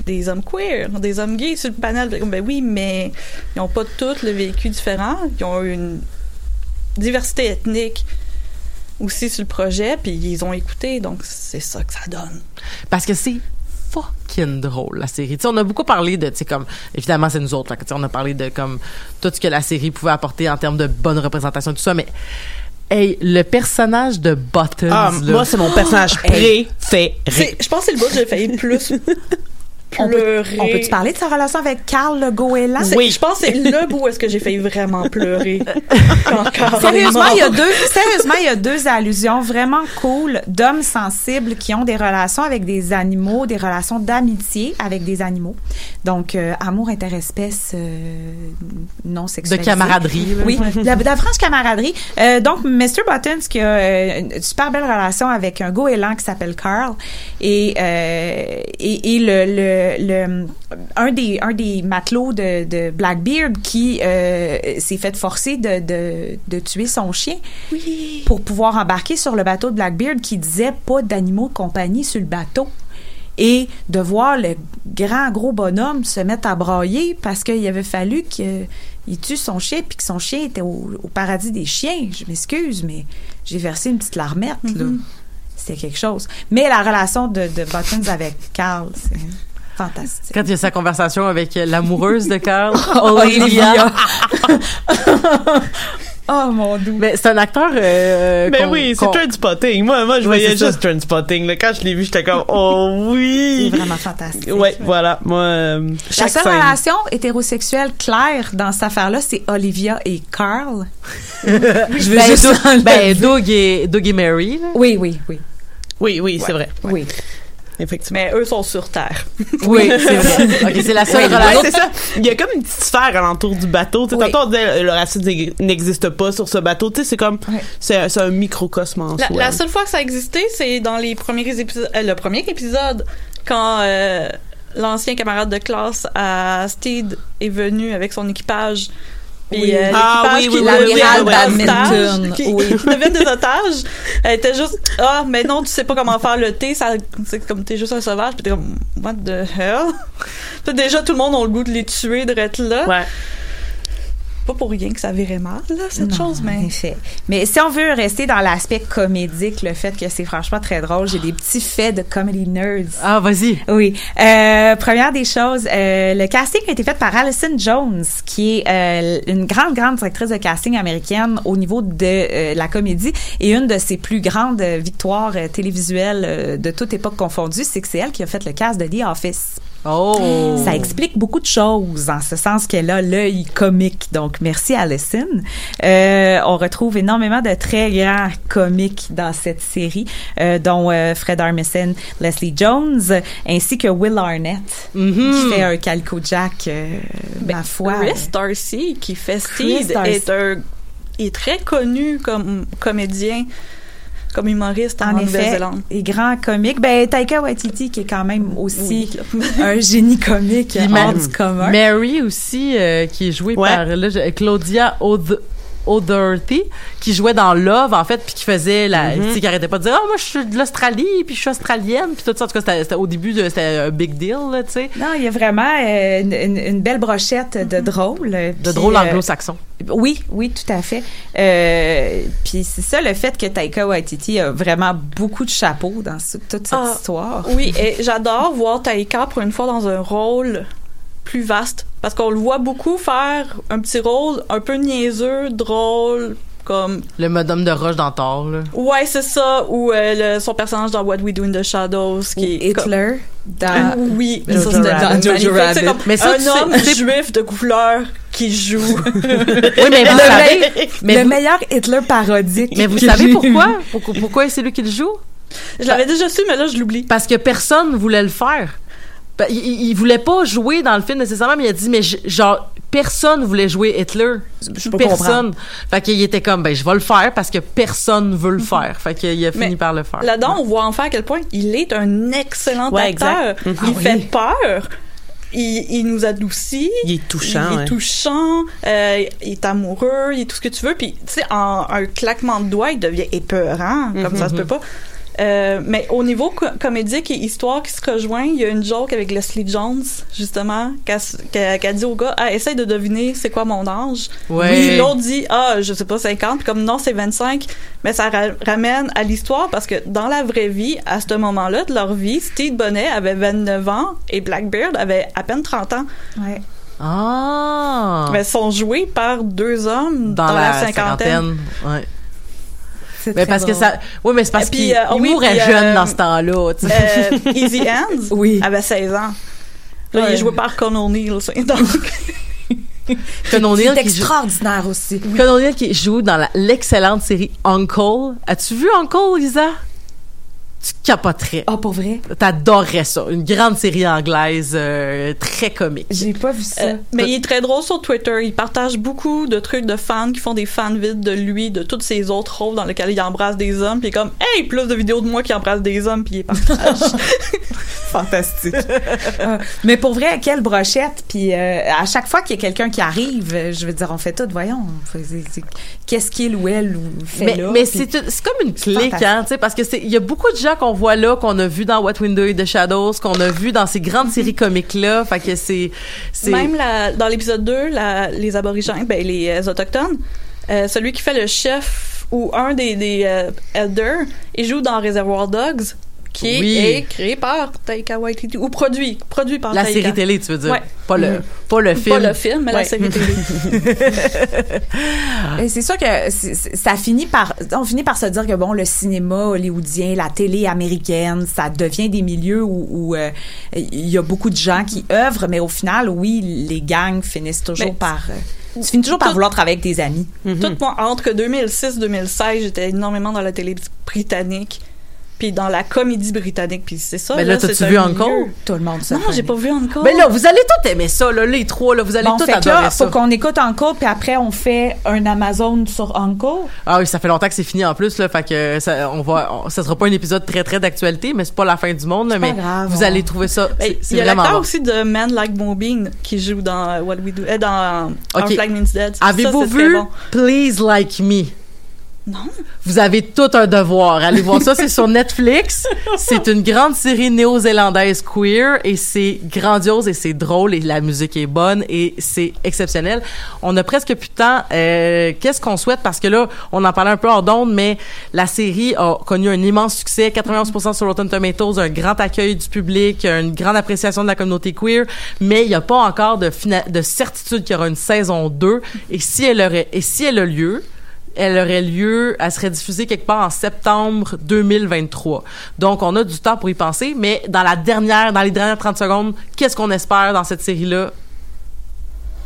des hommes queer, des hommes gays sur le panel. Ben oui, mais ils ont pas tous le vécu différent. Ils ont une diversité ethnique aussi sur le projet, puis ils ont écouté, donc c'est ça que ça donne. parce que c'est fucking drôle la série. Tu sais, on a beaucoup parlé de, tu sais, comme évidemment c'est nous autres, là, que, tu sais, on a parlé de comme tout ce que la série pouvait apporter en termes de bonne représentation tout ça, mais hey, le personnage de Buttons, Ah, là, moi, c'est mon personnage Hey. préféré. Je pense que c'est le bout que j'ai failli le plus On peut, pleurer. on peut-tu parler de sa relation avec Carl le goéland? Oui, je pense que c'est le bout où est-ce que j'ai failli vraiment pleurer. [LAUGHS] Sérieusement, il y a deux, sérieusement, il y a deux allusions vraiment cool d'hommes sensibles qui ont des relations avec des animaux, des relations d'amitié avec des animaux. Donc, euh, amour interespèce euh, non de sexualisé. camaraderie. Oui, de la, de la franche camaraderie. Euh, donc, Mr. Buttons qui a euh, une super belle relation avec un goéland qui s'appelle Carl et, euh, et, et le, le, le un des un des matelots de, de Blackbeard qui euh, s'est fait forcer de, de, de tuer son chien pour pouvoir embarquer sur le bateau de Blackbeard qui disait pas d'animaux de compagnie sur le bateau et de voir le grand gros bonhomme se mettre à brailler parce qu'il avait fallu qu'il tue son chien puis que son chien était au, au paradis des chiens. Je m'excuse, mais j'ai versé une petite larmette, là. C'était quelque chose. Mais la relation de, de Buttons avec Carl, c'est fantastique. Quand il y a sa conversation avec l'amoureuse de Carl, [LAUGHS] Olivia. [LAUGHS] oh mon dieu. Mais c'est un acteur. Euh, Ben qu'on- oui, c'est Trainspotting. Moi, moi, je Ouais, voyais juste Trainspotting. Quand je l'ai vu, j'étais comme, oh oui! C'est vraiment fantastique. Ouais, voilà. Moi, euh, La chaque seule scène. relation hétérosexuelle claire dans cette affaire-là, c'est Olivia et Carl. [LAUGHS] Je veux Ben, juste ben, Doug et, Doug et Mary. là. Oui, oui, oui. Oui, oui, c'est vrai. Oui. Effectivement. Mais eux sont sur Terre. [LAUGHS] Oui, c'est vrai. [LAUGHS] Ok, c'est la seule Oui, relation. ouais, ça. Il y a comme une petite sphère alentour du bateau. Tu sais, Oui. Tantôt, on disait le racisme n'ex- n'existe pas sur ce bateau. Tu sais, c'est comme, Oui. c'est c'est un microcosme en La, soi. la seule fois que ça a existé, c'est dans les premiers épisodes, euh, le premier épisode, quand euh, l'ancien camarade de classe à Steed est venu avec son équipage. Puis, euh, Ah, qui oui, devient oui, l'amiral qui, oui. [LAUGHS] qui deviennent des otages. Elle était juste, ah, mais non, tu sais pas comment faire le thé, ça, c'est comme t'es juste un sauvage, puis t'es comme, what the hell? Puis déjà, tout le monde a le goût de les tuer, de être là. Ouais. Pas pour rien que ça virait mal, là, cette Non, chose, En mais. effet. Mais si on veut rester dans l'aspect comédique, le fait que c'est franchement très drôle, j'ai des petits faits de comedy nerds. Ah, vas-y. Oui. Euh, première des choses, euh, le casting a été fait par Alison Jones, qui est euh, une grande, grande directrice de casting américaine au niveau de euh, la comédie et une de ses plus grandes victoires euh, télévisuelles euh, de toute époque confondue, c'est que c'est elle qui a fait le cast de The Office. Oh. Ça explique beaucoup de choses, en ce sens qu'elle a l'œil comique. Donc, merci Alison. Euh, on retrouve énormément de très grands comiques dans cette série, euh, dont euh, Fred Armisen, Leslie Jones, ainsi que Will Arnett, Mhm. qui fait un Calico Jack, euh, ma foi. Chris Darcy, qui fait est, un, est très connu comme comédien, comme humoriste en, en effet, Nouvelle-Zélande. et grand comique. Ben, Taika Waititi, qui est quand même aussi Oui. un génie comique hors Mary- du commun. Mary aussi, euh, qui est jouée Ouais. par là, je- Claudia O'D- O'Doherty, qui jouait dans Love, en fait, puis qui faisait la... Tu sais, qui arrêtait pas de dire « Ah, moi, je suis de l'Australie, puis je suis australienne », puis tout ça. En tout cas, c'était- au début, de- c'était un big deal, là, tu sais. Non, il y a vraiment euh, une, une- une belle brochette de drôle. De Puis, drôle euh, anglo-saxon. Oui, oui, tout à fait. Euh, puis c'est ça, le fait que Taika Waititi a vraiment beaucoup de chapeaux dans ce- toute cette Ah, histoire. Oui, et j'adore voir Taika pour une fois dans un rôle plus vaste. Parce qu'on le voit beaucoup faire un petit rôle un peu niaiseux, drôle, comme... Le modum de roche dans Thor, là. Ouais, c'est ça, ou euh, le- son personnage dans What We Do in the Shadows, Ou qui est comme- Hitler dans oui, Jojo ça, c'était Rabbit. magnifique. Jojo C'est Rabbit. comme Mais ça, un sais, homme juif de couleur qui joue. [LAUGHS] Oui, [LAUGHS] mais vous Le savez... Mais le vous, meilleur Hitler parodique. mais vous savez [LAUGHS] pourquoi? pourquoi? Pourquoi c'est lui qui le joue? Je l'avais déjà su, mais là, je l'oublie. Parce que personne voulait le faire. Ben, Il, il- voulait pas jouer dans le film nécessairement, mais il a dit, mais je- genre, personne voulait jouer Hitler. Je peux personne. Fait qu'il était comme, ben, je vais le faire parce que personne veut le faire. Fait qu'il a fini Mais par le faire. Là-dedans, on voit enfin à quel point il est un excellent Ouais, acteur. exact. Mhm. Il Ah fait oui. peur. Il, il nous adoucit. Il est touchant, Il est ouais. touchant. euh, il est amoureux. Il est tout ce que tu veux. Puis, tu sais, en un claquement de doigts, il devient épeurant. Comme ça se peut pas. Euh, mais au niveau co- comédique et histoire qui se rejoint, il y a une joke avec Leslie Jones, justement, qu'elle qu'elle dit au gars, ah, essaye de deviner c'est quoi mon âge. Ouais. Oui, l'autre dit, ah, je sais pas, 50, puis comme non, c'est 25. Mais ça ra- ramène à l'histoire parce que dans la vraie vie, à ce moment-là de leur vie, Steve Bonnet avait 29 ans et Blackbeard avait à peine 30 ans. Ouais. Ah! Mais ils sont joués par deux hommes dans, la, cinquantaine. Ouais. C'est Mais très parce que ça. Oui, mais c'est parce qu'il euh, oui, jeune euh, dans ce temps-là. Euh, Easy [LAUGHS] Hands? Oui. avait 16 ans. Là, il est joué par [LAUGHS] c'est- Donc, Conan O'Neill C'est qui joue- extraordinaire aussi. Conan O'Neill qui joue dans l'excellente série Uncle. As-tu vu Uncle, Lisa? Tu capoterais. Ah, pour vrai? T'adorerais ça. Une grande série anglaise euh, très comique. J'ai pas vu ça. euh, mais il est très drôle sur Twitter. Il partage beaucoup de trucs de fans qui font des fan vids de lui, de tous ses autres rôles dans lesquels il embrasse des hommes. Puis il est comme, hey, plus de vidéos de moi qui embrasse des hommes, puis il les partage. [LAUGHS] Fantastique. Ah, mais pour vrai, quelle brochette. Puis euh, à chaque fois qu'il y a quelqu'un qui arrive, euh, je veux dire, on fait tout, voyons. Qu'est-ce qu'il ou elle ou fait Mais, là? mais c'est comme une clique, hein, tu sais, parce que c'est il y a beaucoup de gens qu'on voit là, qu'on a vu dans What Window in the Shadows, qu'on a vu dans ces grandes séries comiques là, fait que c'est c'est Même la- dans l'épisode 2, la- les aborigènes, ben, les euh, autochtones, euh, celui qui fait le chef ou un des, des euh, elders, il joue dans Reservoir Dogs, qui est- Oui. est créé par Taika Waititi, ou produit, produit par la Taika. série télé, tu veux dire, Ouais. pas le pas le film. Pas le film, mais Ouais. la série télé. [LAUGHS] C'est sûr que ça finit par on finit par se dire que bon le cinéma hollywoodien, la télé américaine, ça devient des milieux où euh, il y a beaucoup de gens qui œuvrent, mais au final, oui, les gangs finissent toujours Mais- par euh, tu finis toujours par Tout- vouloir travailler avec tes amis. Tout moi, entre 2006 2016, j'étais énormément dans la télé britannique, puis dans la comédie britannique, puis c'est ça. Mais là, c'est t'as-tu vu. Uncle? Tout le monde se Non, j'ai pas vu encore. Mais là, vous allez tous aimer ça, là, les trois, là, vous allez Bon, tous fait adorer là, ça. faut qu'on écoute encore, puis après on fait un Amazon sur Uncle. Ah oui, ça fait longtemps que c'est fini en plus, là, fait que ça, on va, on- ça sera pas un épisode très très d'actualité, mais c'est pas la fin du monde, là, pas mais grave, vous allez trouver ça, Ben, il y a l'acteur aussi de Man Like Mobine qui joue dans What We Do, euh, dans Ok. Our Flag Means Dead. Ça, Avez-vous vu bon. Please Like Me? Non. Vous avez tout un devoir. Allez voir ça, c'est sur Netflix. C'est une grande série néo-zélandaise queer et c'est grandiose et c'est drôle et la musique est bonne et c'est exceptionnel. On a presque plus de temps. Euh, Qu'est-ce qu'on souhaite? Parce que là, on en parlait un peu hors d'onde, mais la série a connu un immense succès. 91% sur Rotten Tomatoes, un grand accueil du public, une grande appréciation de la communauté queer, mais il n'y a pas encore de, de certitude qu'il y aura une saison 2. Et si elle aurait, et si elle a lieu, elle aurait lieu, elle serait diffusée quelque part en septembre 2023. Donc, on a du temps pour y penser, mais dans la dernière, dans les dernières 30 secondes, qu'est-ce qu'on espère dans cette série-là?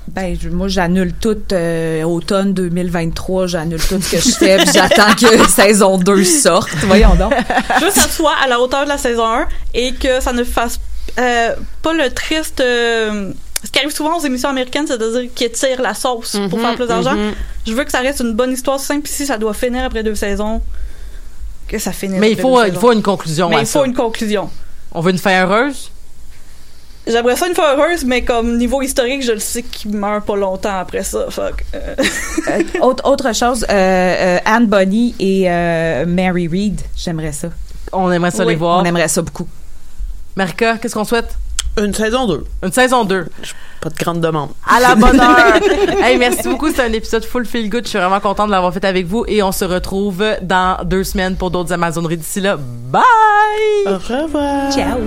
Ben, je- moi, j'annule tout euh, automne 2023, j'annule tout ce que je fais, puis j'attends que [LAUGHS] saison 2 sorte. Voyons donc. [LAUGHS] Juste que ça soit à la hauteur de la saison 1 et que ça ne fasse euh, pas le triste. euh, ce qui arrive souvent aux émissions américaines, c'est-à-dire qu'ils tirent la sauce pour Mhm, faire plus d'argent. mhm. Je veux que ça reste une bonne histoire simple. Puis si ça doit finir après deux saisons, que ça finisse. Mais il faut, deux il faut une conclusion Mais à il ça. faut une conclusion. On veut une fin heureuse? J'aimerais ça une fois heureuse, mais comme niveau historique, je le sais qu'il meurt pas longtemps après ça. Fuck. Euh, Euh, [LAUGHS] autre, autre chose, euh, euh, Anne Bonny et euh, Mary Reed, j'aimerais ça. On aimerait ça Oui, les voir. On aimerait ça beaucoup. Marika, qu'est-ce qu'on souhaite? Une saison 2. Une saison 2. Pas de grande demande. À la bonne heure. [LAUGHS] hey, merci beaucoup. C'était un épisode full feel good. Je suis vraiment contente de l'avoir fait avec vous et on se retrouve dans deux semaines pour d'autres Amazoneries. D'ici là, bye! Au revoir. Ciao!